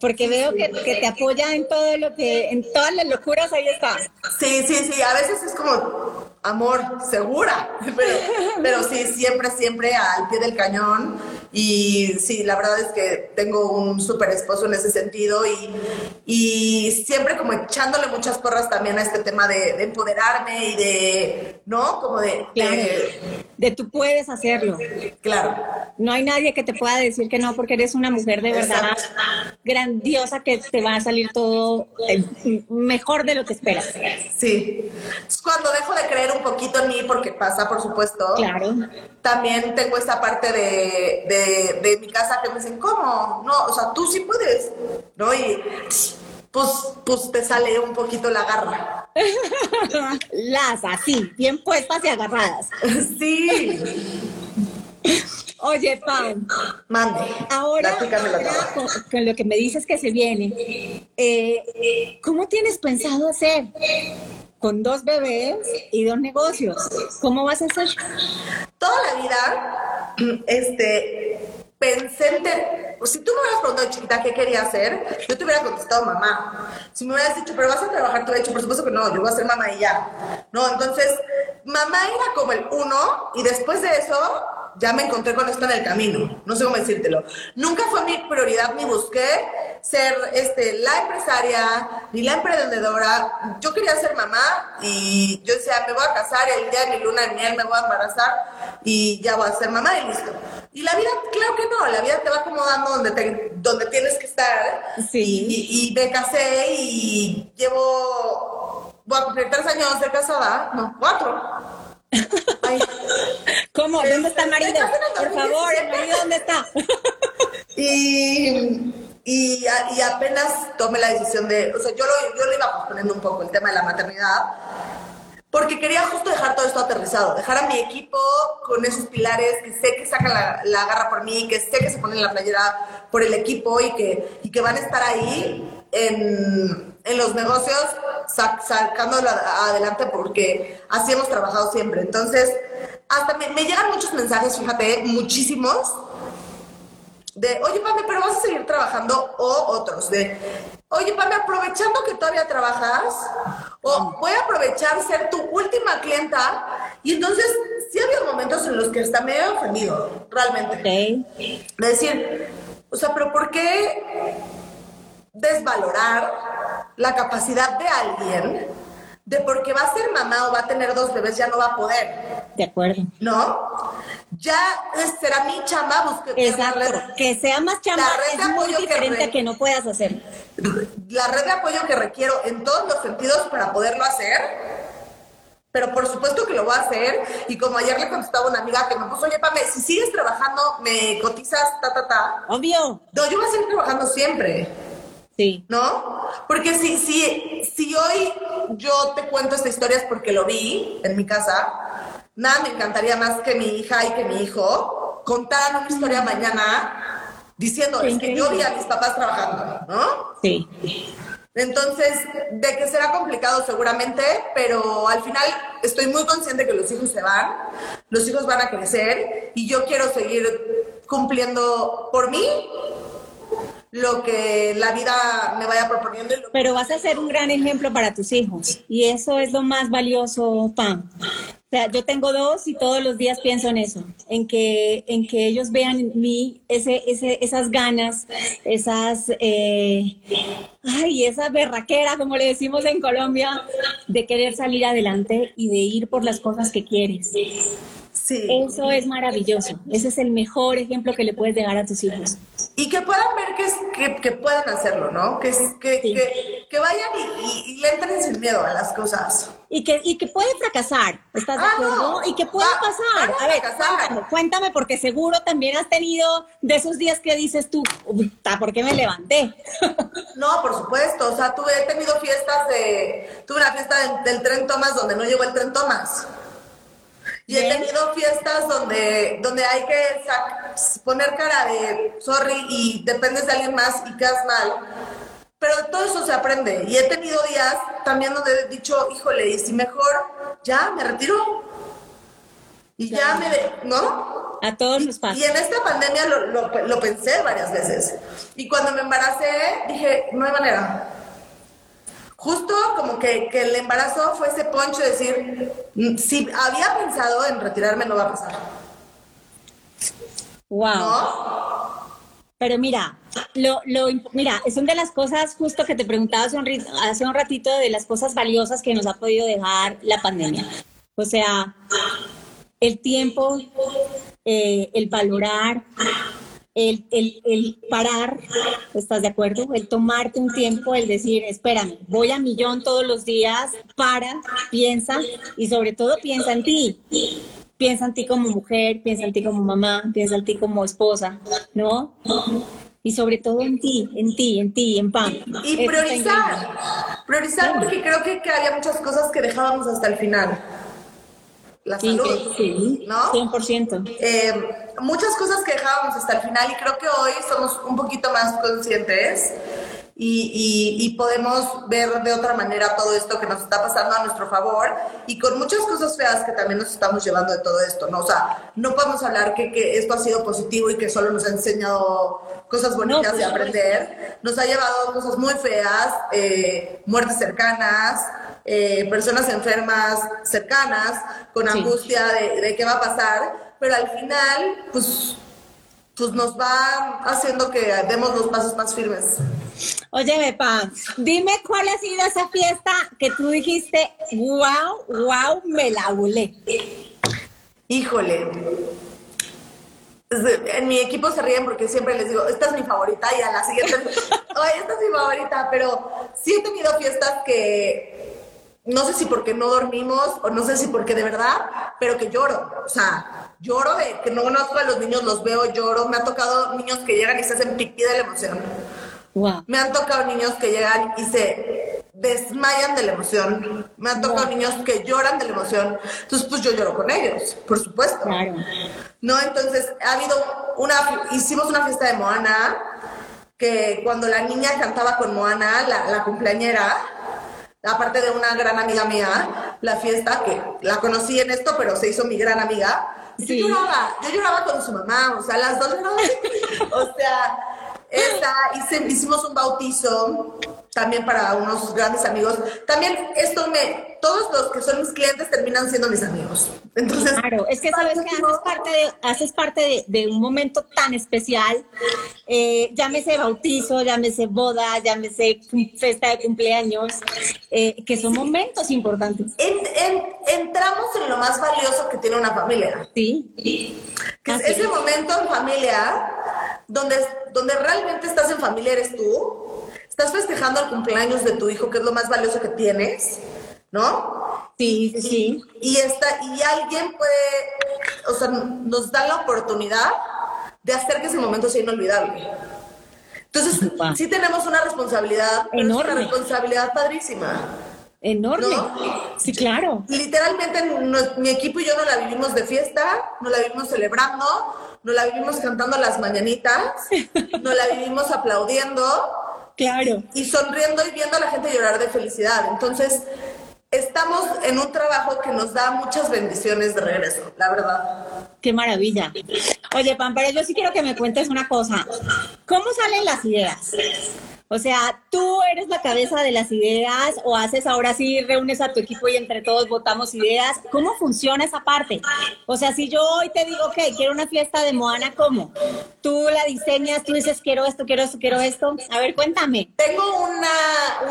Porque veo que, que te apoya en todo lo que, en todas las locuras, ahí está. Sí, sí, sí, a veces es como amor, segura, pero, pero sí, siempre, siempre al pie del cañón y sí, la verdad es que tengo un súper esposo en ese sentido y, y, siempre como echándole muchas porras también a este tema de, empoderarme y de, ¿no? Como de, de... tú puedes hacerlo. Claro. No hay nadie que te pueda decir que no porque eres una mujer de verdad grandiosa que te va a salir todo mejor de lo que esperas. Sí. Cuando dejo de creer un poquito en mí, porque pasa, por supuesto. Claro. También tengo esta parte de de, mi casa que me dicen, ¿cómo? No, o sea, tú sí puedes, ¿no? Y pues, pues te sale un poquito la garra. Las así, bien puestas y agarradas. Sí. Oye, Pam. Mande. Ahora, con, lo que me dices que se viene, eh, ¿cómo tienes pensado hacer? Con dos bebés y dos negocios. ¿Cómo vas a hacer? Toda la vida, este, pensé en... Pues, si tú me hubieras preguntado chiquita qué quería hacer, yo te hubiera contestado mamá. Si me hubieras dicho, pero vas a trabajar, te hubiera dicho, por supuesto que no, yo voy a ser mamá y ya. No, entonces, mamá era como el uno y después de eso ya me encontré con esto en el camino, no sé cómo decírtelo. Nunca fue mi prioridad ni busqué ser este, la empresaria ni la emprendedora. Yo quería ser mamá y yo decía, me voy a casar el día de mi luna de miel me voy a embarazar y ya voy a ser mamá y listo. Y la vida, claro que no, la vida te va acomodando donde, donde tienes que estar. Sí. Y, y me casé y llevo, voy a cumplir tres años de casada, no, cuatro ¿Cómo? ¿Dónde está el marido? Por favor, ¿el marido dónde está? y, y, y, apenas tomé la decisión de, o sea, yo lo, yo lo iba posponiendo un poco el tema de la maternidad, porque quería justo dejar todo esto aterrizado, dejar a mi equipo con esos pilares que sé que sacan la, la garra por mí, que sé que se ponen la playera por el equipo y que, y que van a estar ahí en, en los negocios sacándolo adelante porque así hemos trabajado siempre. Entonces, hasta me, me llegan muchos mensajes, fíjate, muchísimos, de, oye, Pame, pero vas a seguir trabajando, o otros, de, oye, Pame, aprovechando que todavía trabajas, o voy a aprovechar ser tu última clienta, y entonces sí ha habido momentos en los que hasta me he ofendido, realmente. De decir, o sea, pero ¿por qué desvalorar la capacidad de alguien de porque va a ser mamá o va a tener dos bebés ya no va a poder. De acuerdo. ¿No? Ya será mi chamba buscar Exacto. que sea más chamba es muy diferente a que no puedas hacer. La red de apoyo que requiero en todos los sentidos para poderlo hacer. Pero por supuesto que lo voy a hacer. Y como ayer le contestaba una amiga que me puso, oye, Pame, si sigues trabajando, me cotizas, ta, ta, ta. Obvio. No, yo voy a seguir trabajando siempre. Sí. ¿No? Porque si, si, si hoy yo te cuento esta historia es porque lo vi en mi casa, nada me encantaría más que mi hija y que mi hijo contaran una historia mañana diciendo, es que yo vi a mis papás trabajando, ¿no? Sí. Entonces, de que será complicado seguramente, pero al final estoy muy consciente que los hijos se van, los hijos van a crecer y yo quiero seguir cumpliendo por mí lo que la vida me vaya proponiendo. Pero vas a ser un gran ejemplo para tus hijos y eso es lo más valioso, Pam. O sea, yo tengo dos y todos los días pienso en eso, en que, en que ellos vean en mí ese, ese, esas ganas, esas, eh, ay, esa berraquera, como le decimos en Colombia, de querer salir adelante y de ir por las cosas que quieres. Sí. Eso es maravilloso. Ese es el mejor ejemplo que le puedes dejar a tus hijos. Y que puedan ver que, que, puedan hacerlo, ¿no? Que, que, que vayan y, le entren sin miedo a las cosas. Y que, y que pueden fracasar, ¿estás de ah, acuerdo? y que puede pasar. A, ver, cuéntame, cuéntame, porque seguro también has tenido de esos días que dices tú, ¿por qué me levanté? no, por supuesto. O sea, tuve, he tenido fiestas de. Tuve una fiesta del, del tren Thomas donde no llegó el tren Thomas. Y he tenido fiestas donde, donde hay que poner cara de sorry y dependes de alguien más y quedas mal. Pero todo eso se aprende. Y he tenido días también donde he dicho, híjole, y si mejor ya me retiro. Y ya, me, ¿no? A todos los pasos. Y en esta pandemia lo, lo, lo pensé varias veces. Y cuando me embaracé, dije, no hay manera justo como que, el embarazo fue ese poncho de decir, mm, si había pensado en retirarme, no va a pasar. Wow. Pero mira, lo, lo, mira, es una de las cosas justo que te preguntaba hace un, hace un ratito de las cosas valiosas que nos ha podido dejar la pandemia. O sea, el tiempo, eh, el valorar, el, el, el, parar, ¿estás de acuerdo? El tomarte un tiempo, el decir, espérame, voy a millón todos los días, para, piensa y sobre todo piensa en ti. Piensa en ti como mujer, piensa en ti como mamá, piensa en ti como esposa, ¿no? Y sobre todo en ti, en ti, en ti, en pan. Y priorizar, priorizar porque creo que, que había muchas cosas que dejábamos hasta el final la salud, sí, ¿no? 100%. Eh, muchas cosas que dejábamos hasta el final y creo que hoy somos un poquito más conscientes y, y, podemos ver de otra manera todo esto que nos está pasando a nuestro favor y con muchas cosas feas que también nos estamos llevando de todo esto, ¿no? O sea, no podemos hablar que, que esto ha sido positivo y que solo nos ha enseñado cosas bonitas de aprender, nos ha llevado cosas muy feas, eh, muertes cercanas, eh, personas enfermas cercanas, con angustia de, de, qué va a pasar, pero al final, pues, pues nos va haciendo que demos los pasos más firmes. Oye, Pam, dime cuál ha sido esa fiesta que tú dijiste, wow, wow, me la volé. Híjole. En mi equipo se ríen porque siempre les digo, esta es mi favorita y a la siguiente, oye, esta es mi favorita, pero sí he tenido fiestas que no sé si porque no dormimos o no sé si porque de verdad, pero que lloro. O sea, lloro de que no conozco a los niños, los veo, lloro. Me ha tocado niños que llegan y se hacen pipí de la emoción. Me han tocado niños que llegan y se desmayan de la emoción. Me han tocado niños que lloran de la emoción. Entonces, pues yo lloro con ellos, por supuesto. Claro. No, entonces ha habido una, hicimos una fiesta de Moana, que cuando la niña cantaba con Moana, la, la cumpleañera, aparte de una gran amiga mía, la fiesta, que la conocí en esto, pero se hizo mi gran amiga. Yo lloraba, yo lloraba con su mamá, o sea, las dos o sea, esta, hicimos un bautizo también para unos grandes amigos. También esto me, todos los que son mis clientes terminan siendo mis amigos. Entonces, claro, es que sabes que haces parte de, haces parte de, un momento tan especial, eh, llámese bautizo, llámese boda, llámese fiesta de cumpleaños, eh, que son momentos importantes. entramos en lo más valioso que tiene una familia. Sí. Que es ese momento en familia donde, donde realmente estás en familia eres tú estás festejando el cumpleaños de tu hijo, que es lo más valioso que tienes, ¿no? Sí, sí. Y, está, y alguien puede, o sea, nos da la oportunidad de hacer que ese momento sea inolvidable. Entonces, sí tenemos una responsabilidad, enorme. una responsabilidad padrísima. Enorme. Sí, claro. Literalmente mi equipo y yo no la vivimos de fiesta, no la vivimos celebrando, no la vivimos cantando las mañanitas, no la vivimos aplaudiendo, Claro. Y sonriendo y viendo a la gente llorar de felicidad. Entonces, estamos en un trabajo que nos da muchas bendiciones de regreso, la verdad. Qué maravilla. Oye, Pampara, yo sí quiero que me cuentes una cosa. ¿Cómo salen las ideas? O sea, tú eres la cabeza de las ideas o haces ahora sí, reúnes a tu equipo y entre todos votamos ideas. ¿Cómo funciona esa parte? O sea, si yo hoy te digo, ok, quiero una fiesta de Moana, ¿cómo? Tú la diseñas, tú dices, quiero esto, quiero esto, quiero esto. A ver, cuéntame. Tengo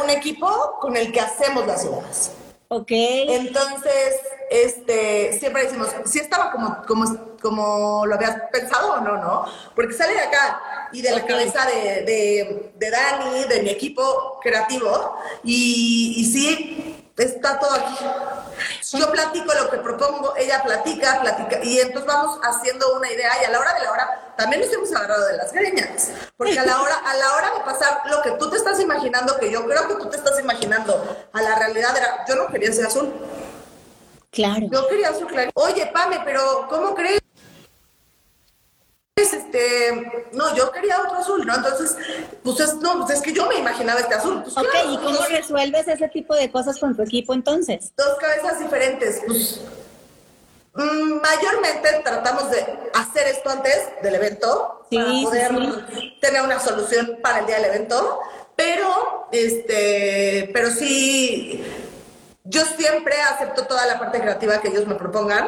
un equipo con el que hacemos las ideas. Ok. Entonces, este, siempre decimos, si estaba como, como, como lo habías pensado o no, ¿no? Porque sale de acá y de la cabeza de, de, de, Dani, de mi equipo creativo, y, y sí, está todo aquí. Yo platico lo que propongo, ella platica, platica, y entonces vamos haciendo una idea, y a la hora de la hora también nos hemos agarrado de las greñas, porque a la hora, a la hora de pasar lo que tú te estás imaginando, que yo creo que tú te estás imaginando, a la realidad era, yo no quería ser azul. Claro. Yo quería azul claro. Oye, Pame, pero ¿cómo crees? Este, no, yo quería otro azul, ¿no? Entonces, pues es, no, pues es que yo me imaginaba este azul. Pues, ok, ¿y cómo resuelves ese tipo de cosas con tu equipo entonces? Dos cabezas diferentes, pues mm, mayormente tratamos de hacer esto antes del evento para poder tener una solución para el día del evento, pero este, pero sí yo siempre acepto toda la parte creativa que ellos me propongan.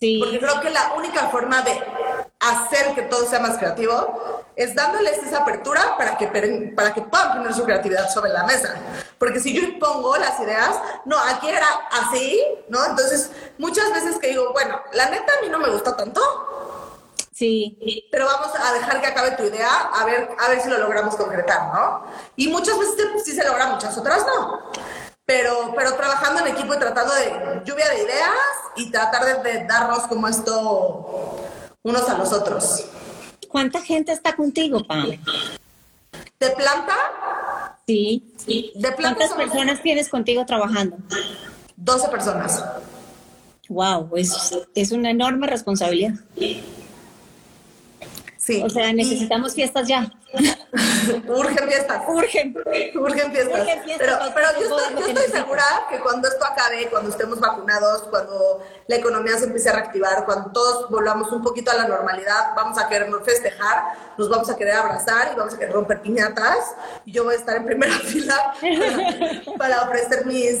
Sí. Porque creo que la única forma de hacer que todo sea más creativo es dándoles esa apertura para que, para que puedan poner su creatividad sobre la mesa. Porque si yo impongo las ideas, no, aquí era así, ¿no? Entonces, muchas veces que digo, bueno, la neta a mí no me gusta tanto. Sí. Pero vamos a dejar que acabe tu idea, a ver, a ver si lo logramos concretar, ¿no? Y muchas veces sí se logra, muchas otras no pero, pero trabajando en equipo y tratando de lluvia de ideas y tratar de, darnos como esto unos a los otros. ¿Cuánta gente está contigo, Pam? ¿De planta? Sí. ¿De planta ¿Cuántas personas tienes contigo trabajando? 12 personas. Wow, es, es una enorme responsabilidad. O sea, necesitamos fiestas ya. Urgen fiestas. Urgen. Urgen fiestas. Pero, pero yo, estoy, segura que cuando esto acabe, cuando estemos vacunados, cuando la economía se empiece a reactivar, cuando todos volvamos un poquito a la normalidad, vamos a querer festejar, nos vamos a querer abrazar y vamos a querer romper piñatas. Y yo voy a estar en primera fila para, ofrecer mis,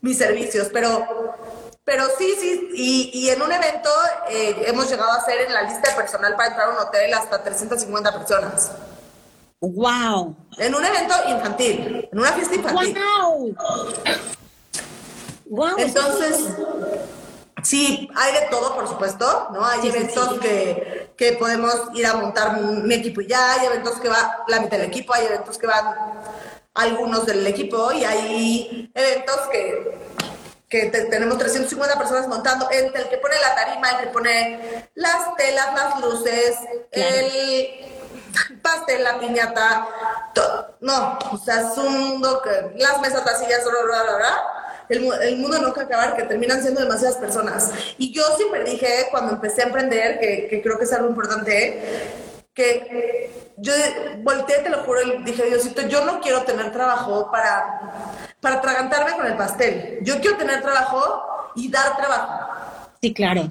mis servicios. Pero pero sí, sí, y, en un evento eh, hemos llegado a ser en la lista de personal para entrar a un hotel hasta 350 personas. ¡Wow! En un evento infantil, en una fiesta infantil. ¡Wow! ¡Wow! Entonces, sí, hay de todo, por supuesto, ¿no? Hay eventos Que, que podemos ir a montar mi equipo y ya, hay eventos que va la mitad del equipo, hay eventos que van algunos del equipo y hay eventos que, que tenemos 350 personas montando, entre el que pone la tarima, el que pone las telas, las luces, el pastel, la piñata, no, o sea, es un mundo que las mesas, las sillas, bla, el, mundo no que acabar, que terminan siendo demasiadas personas. Y yo siempre dije, cuando empecé a emprender, que, que creo que es algo importante, que yo volteé, te lo juro, y dije, Diosito, yo no quiero tener trabajo para, para atragantarme con el pastel. Yo quiero tener trabajo y dar trabajo. Sí, claro.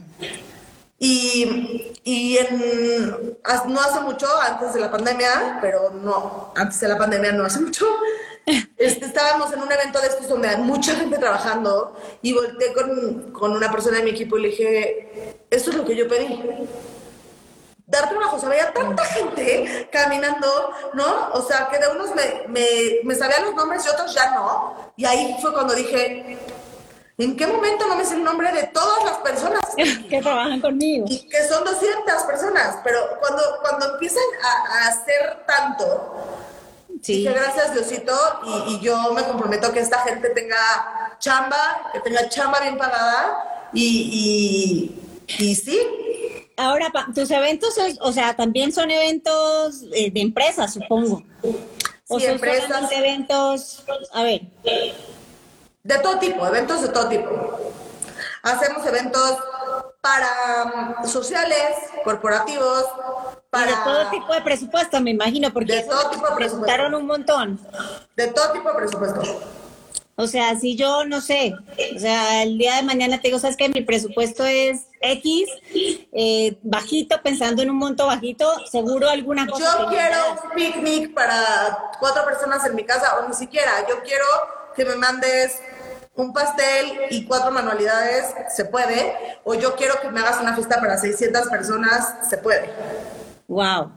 Y, y en, no hace mucho, antes de la pandemia, pero no, antes de la pandemia no hace mucho, este, estábamos en un evento de estos donde hay mucha gente trabajando y volteé con, con una persona de mi equipo y le dije, esto es lo que yo pedí dar trabajo. O sea, veía tanta gente caminando, ¿no? O sea, que de unos me, me, me sabían los nombres y otros ya no. Y ahí fue cuando dije, ¿en qué momento no me sé el nombre de todas las personas que trabajan conmigo? Y que son 200 personas, pero cuando, cuando empiezan a, hacer tanto, sí. dije, gracias Diosito, y, y, yo me comprometo que esta gente tenga chamba, que tenga chamba bien pagada, y, y, y sí, Ahora, tus eventos, o sea, también son eventos eh, de empresas, supongo. O son empresas. eventos, a ver. De todo tipo, eventos de todo tipo. Hacemos eventos para mm, sociales, corporativos, para... de todo tipo de presupuesto, me imagino, porque de todo tipo de presupuesto. un montón. De todo tipo de presupuesto. O sea, si yo no sé, o sea, el día de mañana te digo, sabes que mi presupuesto es X, eh, bajito, pensando en un monto bajito, seguro alguna cosa. Yo quiero un picnic para cuatro personas en mi casa, o ni siquiera, yo quiero que me mandes un pastel y cuatro manualidades, se puede, o yo quiero que me hagas una fiesta para 600 personas, se puede. Wow.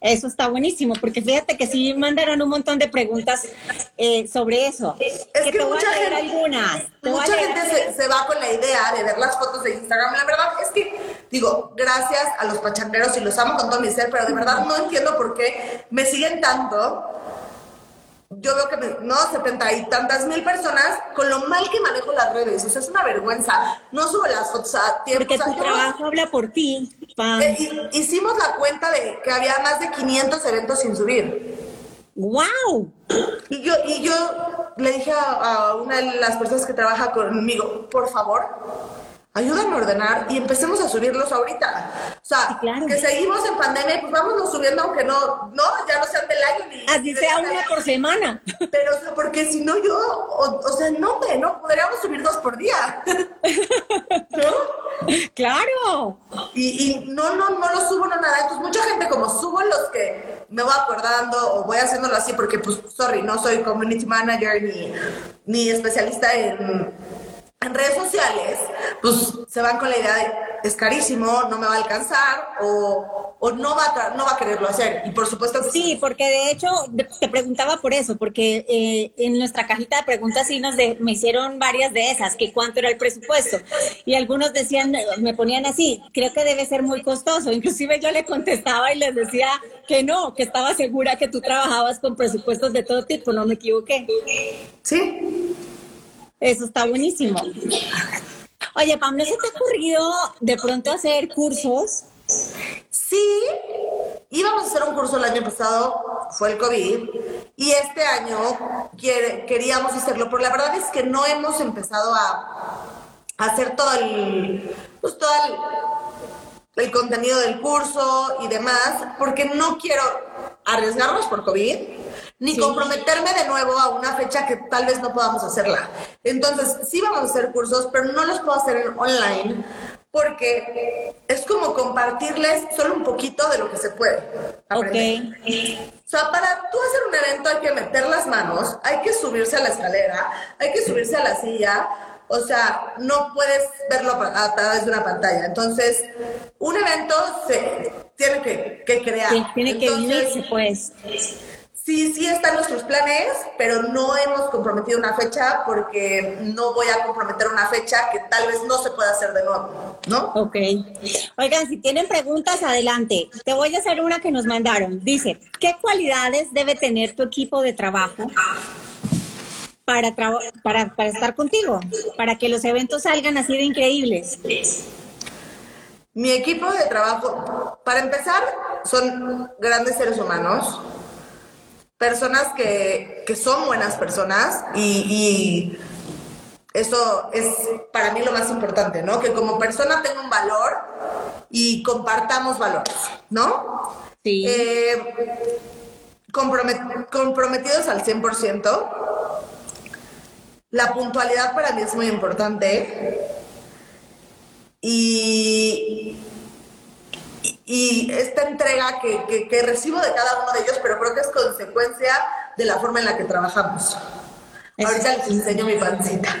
Eso está buenísimo, porque fíjate que sí mandaron un montón de preguntas eh, sobre eso. Es que, mucha gente, algunas. Mucha gente se, va con la idea de ver las fotos de Instagram. La verdad es que, digo, gracias a los pachangueros y los amo con todo mi ser, pero de verdad no entiendo por qué me siguen tanto yo veo que, no, setenta y tantas mil personas con lo mal que manejo las redes. O sea, es una vergüenza. No subo las fotos a tiempo. Porque tu trabajo habla por ti. Eh, hicimos la cuenta de que había más de 500 eventos sin subir. ¡Wow! Y yo, y yo le dije a, a una de las personas que trabaja conmigo, por favor, ayúdame a ordenar y empecemos a subirlos ahorita. O sea, que seguimos en pandemia, pues vámonos subiendo aunque no, no, ya no sean del año ni... Así sea una por semana. Pero, o sea, porque si no yo, o, sea, no, no, podríamos subir dos por día. ¿No? Claro. Y, y no, no, no lo subo, no nada. Entonces mucha gente como subo los que me voy acordando o voy haciéndolo así porque, pues, sorry, no soy community manager ni, ni especialista en en redes sociales, pues se van con la idea de es carísimo, no me va a alcanzar o, o no, va a no va a quererlo hacer. Y por supuesto que sí. porque de hecho te preguntaba por eso, porque eh, en nuestra cajita de preguntas sí nos me hicieron varias de esas, que cuánto era el presupuesto. Y algunos decían, me ponían así, creo que debe ser muy costoso. Inclusive yo le contestaba y les decía que no, que estaba segura que tú trabajabas con presupuestos de todo tipo, no me equivoqué. Sí. Eso está buenísimo. Oye, Pam, ¿no se te ha ocurrido de pronto hacer cursos? Sí, íbamos a hacer un curso el año pasado, fue el COVID, y este año queríamos hacerlo, pero la verdad es que no hemos empezado a, hacer todo el, pues todo el, el contenido del curso y demás, porque no quiero arriesgarnos por COVID ni comprometerme de nuevo a una fecha que tal vez no podamos hacerla. Entonces, sí vamos a hacer cursos, pero no los puedo hacer en online porque es como compartirles solo un poquito de lo que se puede aprender. O sea, para tú hacer un evento hay que meter las manos, hay que subirse a la escalera, hay que subirse a la silla, o sea, no puedes verlo a través de una pantalla. Entonces, un evento se tiene que, crear. tiene que vivirse, pues. Sí, sí están nuestros planes, pero no hemos comprometido una fecha porque no voy a comprometer una fecha que tal vez no se pueda hacer de nuevo. ¿no? Ok. Oigan, si tienen preguntas, adelante. Te voy a hacer una que nos mandaron. Dice, ¿qué cualidades debe tener tu equipo de trabajo para, para, para estar contigo? Para que los eventos salgan así de increíbles. Mi equipo de trabajo, para empezar, son grandes seres humanos, personas que, que son buenas personas y, y, eso es para mí lo más importante, ¿no? Que como persona tenga un valor y compartamos valores, ¿no? Sí. Eh, comprometidos al 100%. La puntualidad para mí es muy importante y, y esta entrega que, que, recibo de cada uno de ellos, pero creo que es consecuencia de la forma en la que trabajamos. Ahorita les enseño mi pancita.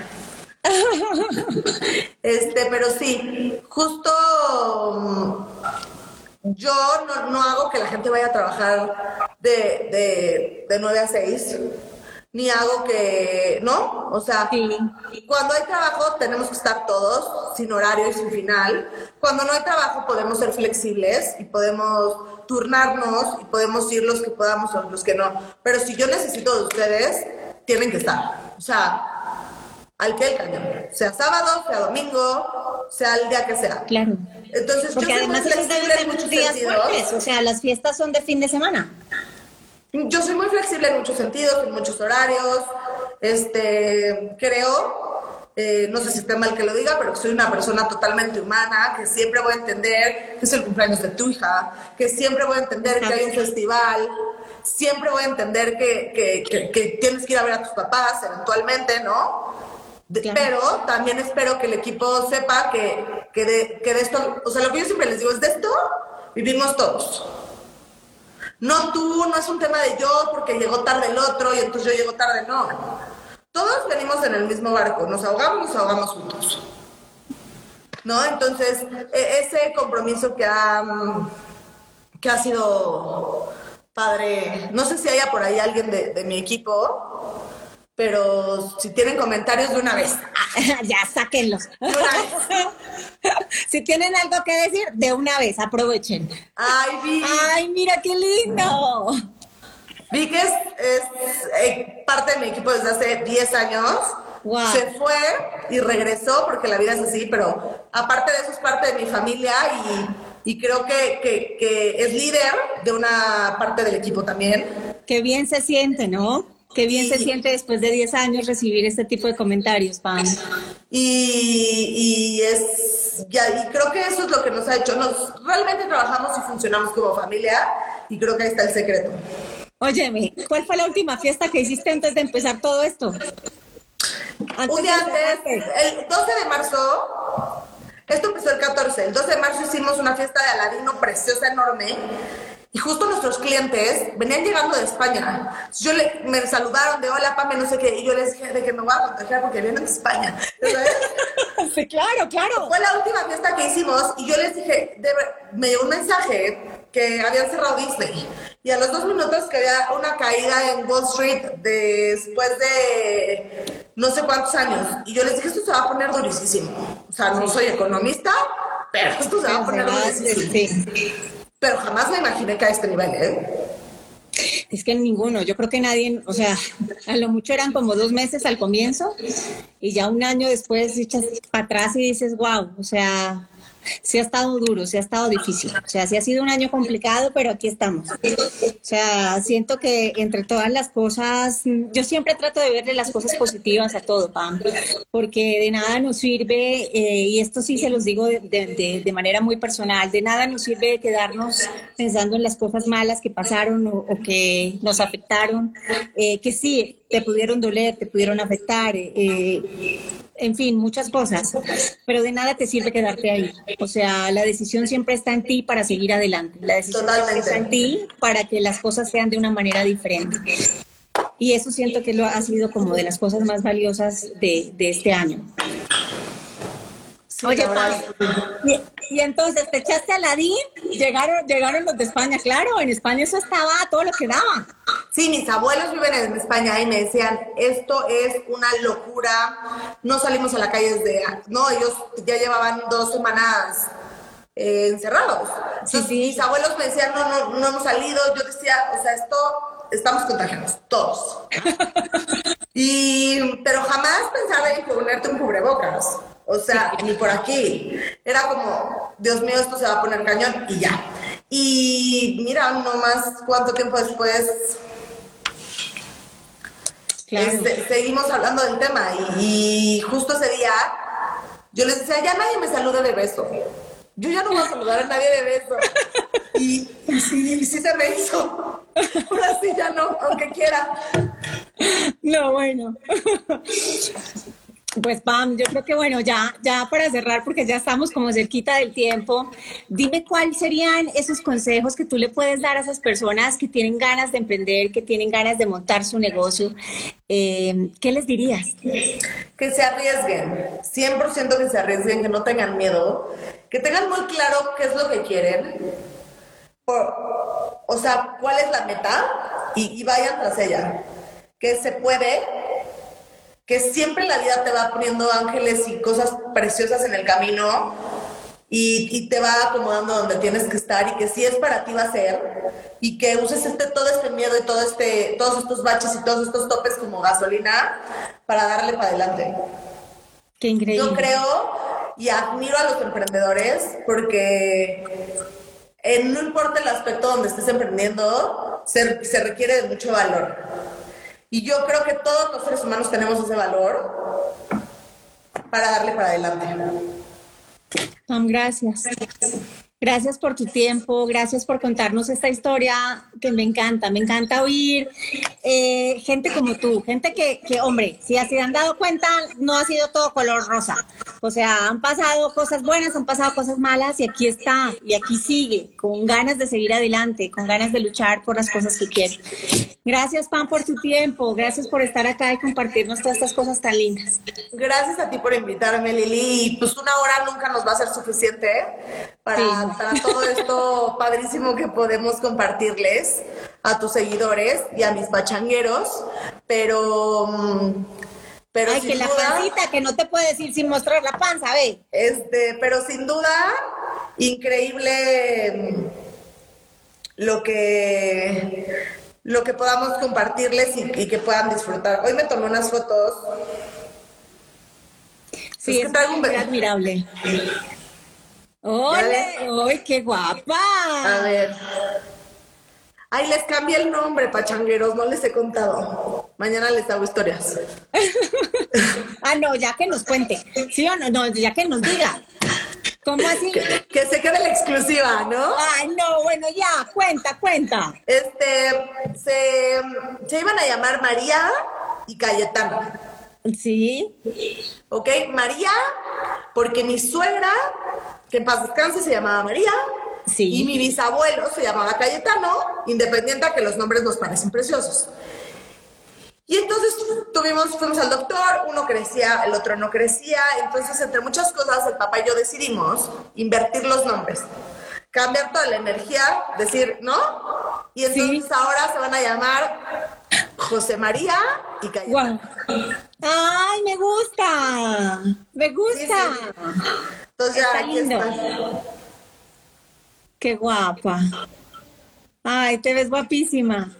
este, pero sí, justo mm, yo no, hago que la gente vaya a trabajar de, de, de 9 a 6 ni hago que, ¿no? O sea, cuando hay trabajo tenemos que estar todos, sin horario y sin final. Cuando no hay trabajo podemos ser flexibles y podemos turnarnos y podemos ir los que podamos o los que no. Pero si yo necesito de ustedes, tienen que estar. O sea, al que el cañón. Sea sábado, sea domingo, sea el día que sea. Claro. Entonces, Porque yo soy además muy flexible en muchos días fuertes, o sea, las fiestas son de fin de semana. Yo soy muy flexible en muchos sentidos, en muchos horarios. Este, creo, eh, no sé si está mal que lo diga, pero que soy una persona totalmente humana, que siempre voy a entender que es el cumpleaños de tu hija, que siempre voy a entender que hay un festival, siempre voy a entender que, que, que, tienes que ir a ver a tus papás eventualmente, ¿no? Pero también espero que el equipo sepa que, que, de, que de esto, o sea, lo que yo siempre les digo es de esto vivimos todos. No tú, no es un tema de yo porque llegó tarde el otro y entonces yo llego tarde, no. Todos venimos en el mismo barco, nos ahogamos, nos ahogamos juntos. ¿No? Entonces, e, ese compromiso que ha, que ha sido padre, no sé si haya por ahí alguien de, de mi equipo, pero si tienen comentarios de una vez. ya, sáquenlos. De una vez. si tienen algo que decir, de una vez, aprovechen. Ay, Vi. Ay, mira qué lindo. Vi que es, eh, parte de mi equipo desde hace 10 años. Se fue y regresó porque la vida es así, pero aparte de eso es parte de mi familia y, y creo que, que, que es líder de una parte del equipo también. Qué bien se siente, ¿no? Qué bien se siente después de 10 años recibir este tipo de comentarios, Pam. Y, y es, ya, y creo que eso es lo que nos ha hecho. Nos realmente trabajamos y funcionamos como familia y creo que ahí está el secreto. Óyeme, ¿cuál fue la última fiesta que hiciste antes de empezar todo esto? Un día antes, el 12 de marzo, esto empezó el 14, el 12 de marzo hicimos una fiesta de Aladino preciosa, enorme, y justo nuestros clientes venían llegando de España. Yo le, me saludaron de hola, Pame, no sé qué. Y yo les dije de que me voy a contagiar porque vienen de España. sí, claro, claro. Fue la última fiesta que hicimos y yo les dije, me llegó un mensaje que habían cerrado Disney. Y a los dos minutos que había una caída en Wall Street después de no sé cuántos años. Y yo les dije, esto se va a poner durísimo. O sea, no soy economista, pero esto se va a poner durísimo. Sí pero jamás me imaginé que a este nivel, ¿eh? Es que ninguno, yo creo que nadie, o sea, a lo mucho eran como dos meses al comienzo y ya un año después echas para atrás y dices, wow, o sea, sí ha estado duro, sí ha estado difícil. O sea, sí ha sido un año complicado, pero aquí estamos. O sea, siento que entre todas las cosas, yo siempre trato de verle las cosas positivas a todo, Pam, porque de nada nos sirve, eh, y esto sí se los digo de, manera muy personal, de nada nos sirve quedarnos pensando en las cosas malas que pasaron o, que nos afectaron, eh, que sí, te pudieron doler, te pudieron afectar. Eh, en fin, muchas cosas, pero de nada te sirve quedarte ahí. O sea, la decisión siempre está en ti para seguir adelante. La decisión está en ti para que las cosas sean de una manera diferente. Y eso siento que lo ha sido como de las cosas más valiosas de, este año. Oye, y, y, entonces te echaste a Ladín, llegaron, llegaron los de España, claro, en España eso estaba todo lo que daba. Sí, mis abuelos viven en España y me decían, esto es una locura, no salimos a la calle desde, no, ellos ya llevaban dos semanas eh, encerrados. sí, sí. mis abuelos me decían, no, no, no hemos salido, yo decía, o sea, esto, estamos contagiados, todos. y, pero jamás pensaba en ponerte un cubrebocas. O sea, ni por aquí. Era como, Dios mío, esto se va a poner cañón y ya. Y mira, no más cuánto tiempo después este, seguimos hablando del tema. Y, justo ese día yo les decía, ya nadie me saluda de beso. Yo ya no voy a saludar a nadie de beso. Y, sí, sí se me hizo. Ahora sí ya no, aunque quiera. No, bueno. Pues Pam, yo creo que bueno, ya, ya para cerrar, porque ya estamos como cerquita del tiempo, dime cuáles serían esos consejos que tú le puedes dar a esas personas que tienen ganas de emprender, que tienen ganas de montar su negocio. Eh, ¿Qué les dirías? Que se arriesguen, 100% que se arriesguen, que no tengan miedo, que tengan muy claro qué es lo que quieren, o, sea, cuál es la meta y, y vayan tras ella. Que se puede, que siempre la vida te va poniendo ángeles y cosas preciosas en el camino y, te va acomodando donde tienes que estar y que si es para ti va a ser y que uses este, todo este miedo y todo este, todos estos baches y todos estos topes como gasolina para darle para adelante. Qué increíble. Yo creo y admiro a los emprendedores porque no importa el aspecto donde estés emprendiendo, se, se requiere de mucho valor. Y yo creo que todos los seres humanos tenemos ese valor para darle para adelante. Tom, gracias. Gracias por tu tiempo, gracias por contarnos esta historia que me encanta, me encanta oír eh, gente como tú, gente que, que, hombre, si así han dado cuenta, no ha sido todo color rosa. O sea, han pasado cosas buenas, han pasado cosas malas y aquí está, y aquí sigue, con ganas de seguir adelante, con ganas de luchar por las cosas que quiere. Gracias, Pam, por tu tiempo, gracias por estar acá y compartirnos todas estas cosas tan lindas. Gracias a ti por invitarme, Lili. Pues una hora nunca nos va a ser suficiente para todo esto padrísimo que podemos compartirles a tus seguidores y a mis pachangueros, pero... Mm, pero Ay, que la pancita, que no te puedes ir sin mostrar la panza, ve. Este, pero sin duda, increíble mm, lo que lo que podamos compartirles y, que puedan disfrutar. Hoy me tomé unas fotos. Sí, es, muy admirable. ¡Hola! ¡Ay, qué guapa! A ver. Ay, les cambié el nombre, pachangueros, no les he contado. Mañana les hago historias. ah, no, ya que nos cuente. ¿Sí o no? No, ya que nos diga. ¿Cómo así? Que, se quede la exclusiva, ¿no? Ay, no, bueno, ya, cuenta, cuenta. Este, se, se iban a llamar María y Cayetano. Sí. Ok, María, porque mi suegra que en paz descanse se llamaba María. Sí. Y mi bisabuelo se llamaba Cayetano, independiente a que los nombres nos parecen preciosos. Y entonces tuvimos, fuimos al doctor, uno crecía, el otro no crecía, entonces entre muchas cosas el papá y yo decidimos invertir los nombres, cambiar toda la energía, decir, ¿no? Y entonces ahora se van a llamar José María y Cayetano. ¡Ay, me gusta! ¡Me gusta! Entonces está lindo. Qué guapa. Ay, te ves guapísima.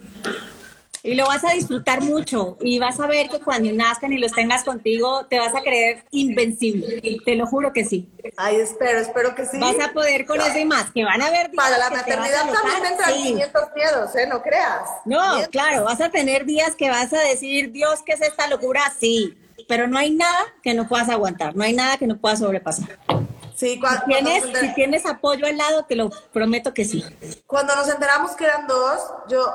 Y lo vas a disfrutar mucho y vas a ver que cuando nazcan y los tengas contigo, te vas a creer invencible. Te lo juro que sí. Ay, espero, espero que sí. Vas a poder con eso y más, que van a ver Para la maternidad también entran 500 miedos, ¿eh? No creas. No, claro, vas a tener días que vas a decir, Dios, ¿qué es esta locura? Sí, pero no hay nada que no puedas aguantar, no hay nada que no puedas sobrepasar. Sí, cuando, si, tienes, si tienes apoyo al lado, te lo prometo que sí. Cuando nos enteramos que eran dos, yo,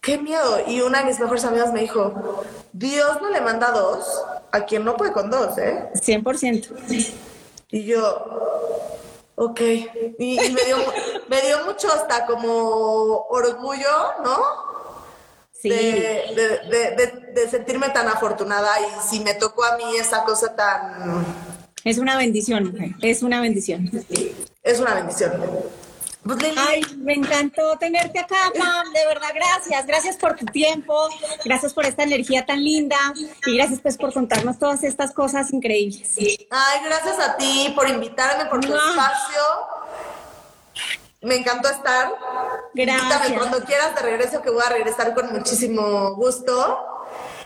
qué miedo. Y una de mis mejores amigas me dijo, Dios no le manda dos a quien no puede con dos, ¿eh? 100%. Y yo, ok. Y, me, dio, me dio mucho hasta como orgullo, ¿no? Sí. De, de, de, sentirme tan afortunada y si me tocó a mí esa cosa tan es una bendición, mujer. Es una bendición. Es una bendición. Pues, Ay, me encantó tenerte acá, Pam. De verdad, gracias. Gracias por tu tiempo. Gracias por esta energía tan linda. Y gracias, pues, por contarnos todas estas cosas increíbles. Ay, gracias a ti por invitarme, por tu espacio. Me encantó estar. Gracias. Invítame cuando quieras de regreso, que voy a regresar con muchísimo gusto.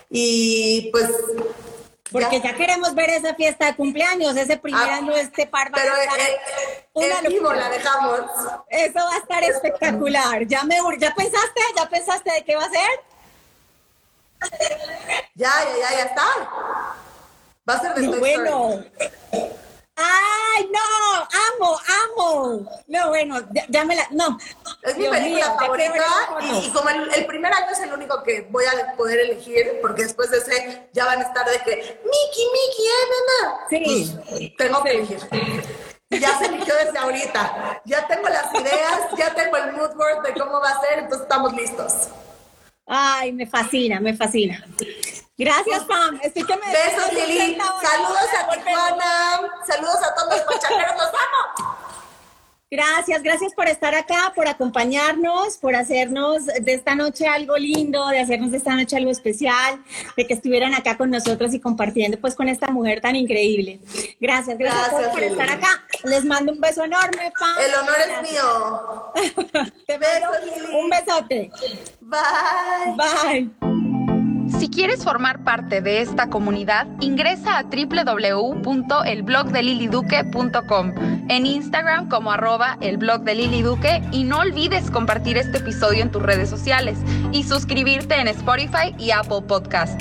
Y pues porque ya. queremos ver esa fiesta de cumpleaños, ese primer ah, año de este par Pero eh, en vivo la dejamos. Eso va a estar espectacular. ¿Ya, me, ¿Ya pensaste? ¿Ya pensaste de qué va a ser? Ya, ya, ya, ya está. Va a ser de bueno. ¡Ay, no! ¡Amo, amo! No, bueno, ya, me la... No. Es mi película favorita y, como el, primer año es el único que voy a poder elegir, porque después de ese ya van a estar de que, Miki, Miki, eh, mamá. Sí. Pues, tengo que elegir. Ya se eligió desde ahorita. Ya tengo las ideas, ya tengo el mood board de cómo va a ser, entonces estamos listos. Ay, me fascina, me fascina. Gracias, Pam. Estoy que me Besos, Lili. Saludos a Tijuana. Saludos a todos los pachajeros. ¡Los amo! Gracias, gracias por estar acá, por acompañarnos, por hacernos de esta noche algo lindo, de hacernos de esta noche algo especial, de que estuvieran acá con nosotros y compartiendo pues con esta mujer tan increíble. Gracias, gracias, por estar acá. Les mando un beso enorme, Pam. El honor es mío. Te beso, Un besote. Bye. Bye. Si quieres formar parte de esta comunidad, ingresa a www.elblogdeliliduque.com, en Instagram como arroba el y no olvides compartir este episodio en tus redes sociales y suscribirte en Spotify y Apple Podcast.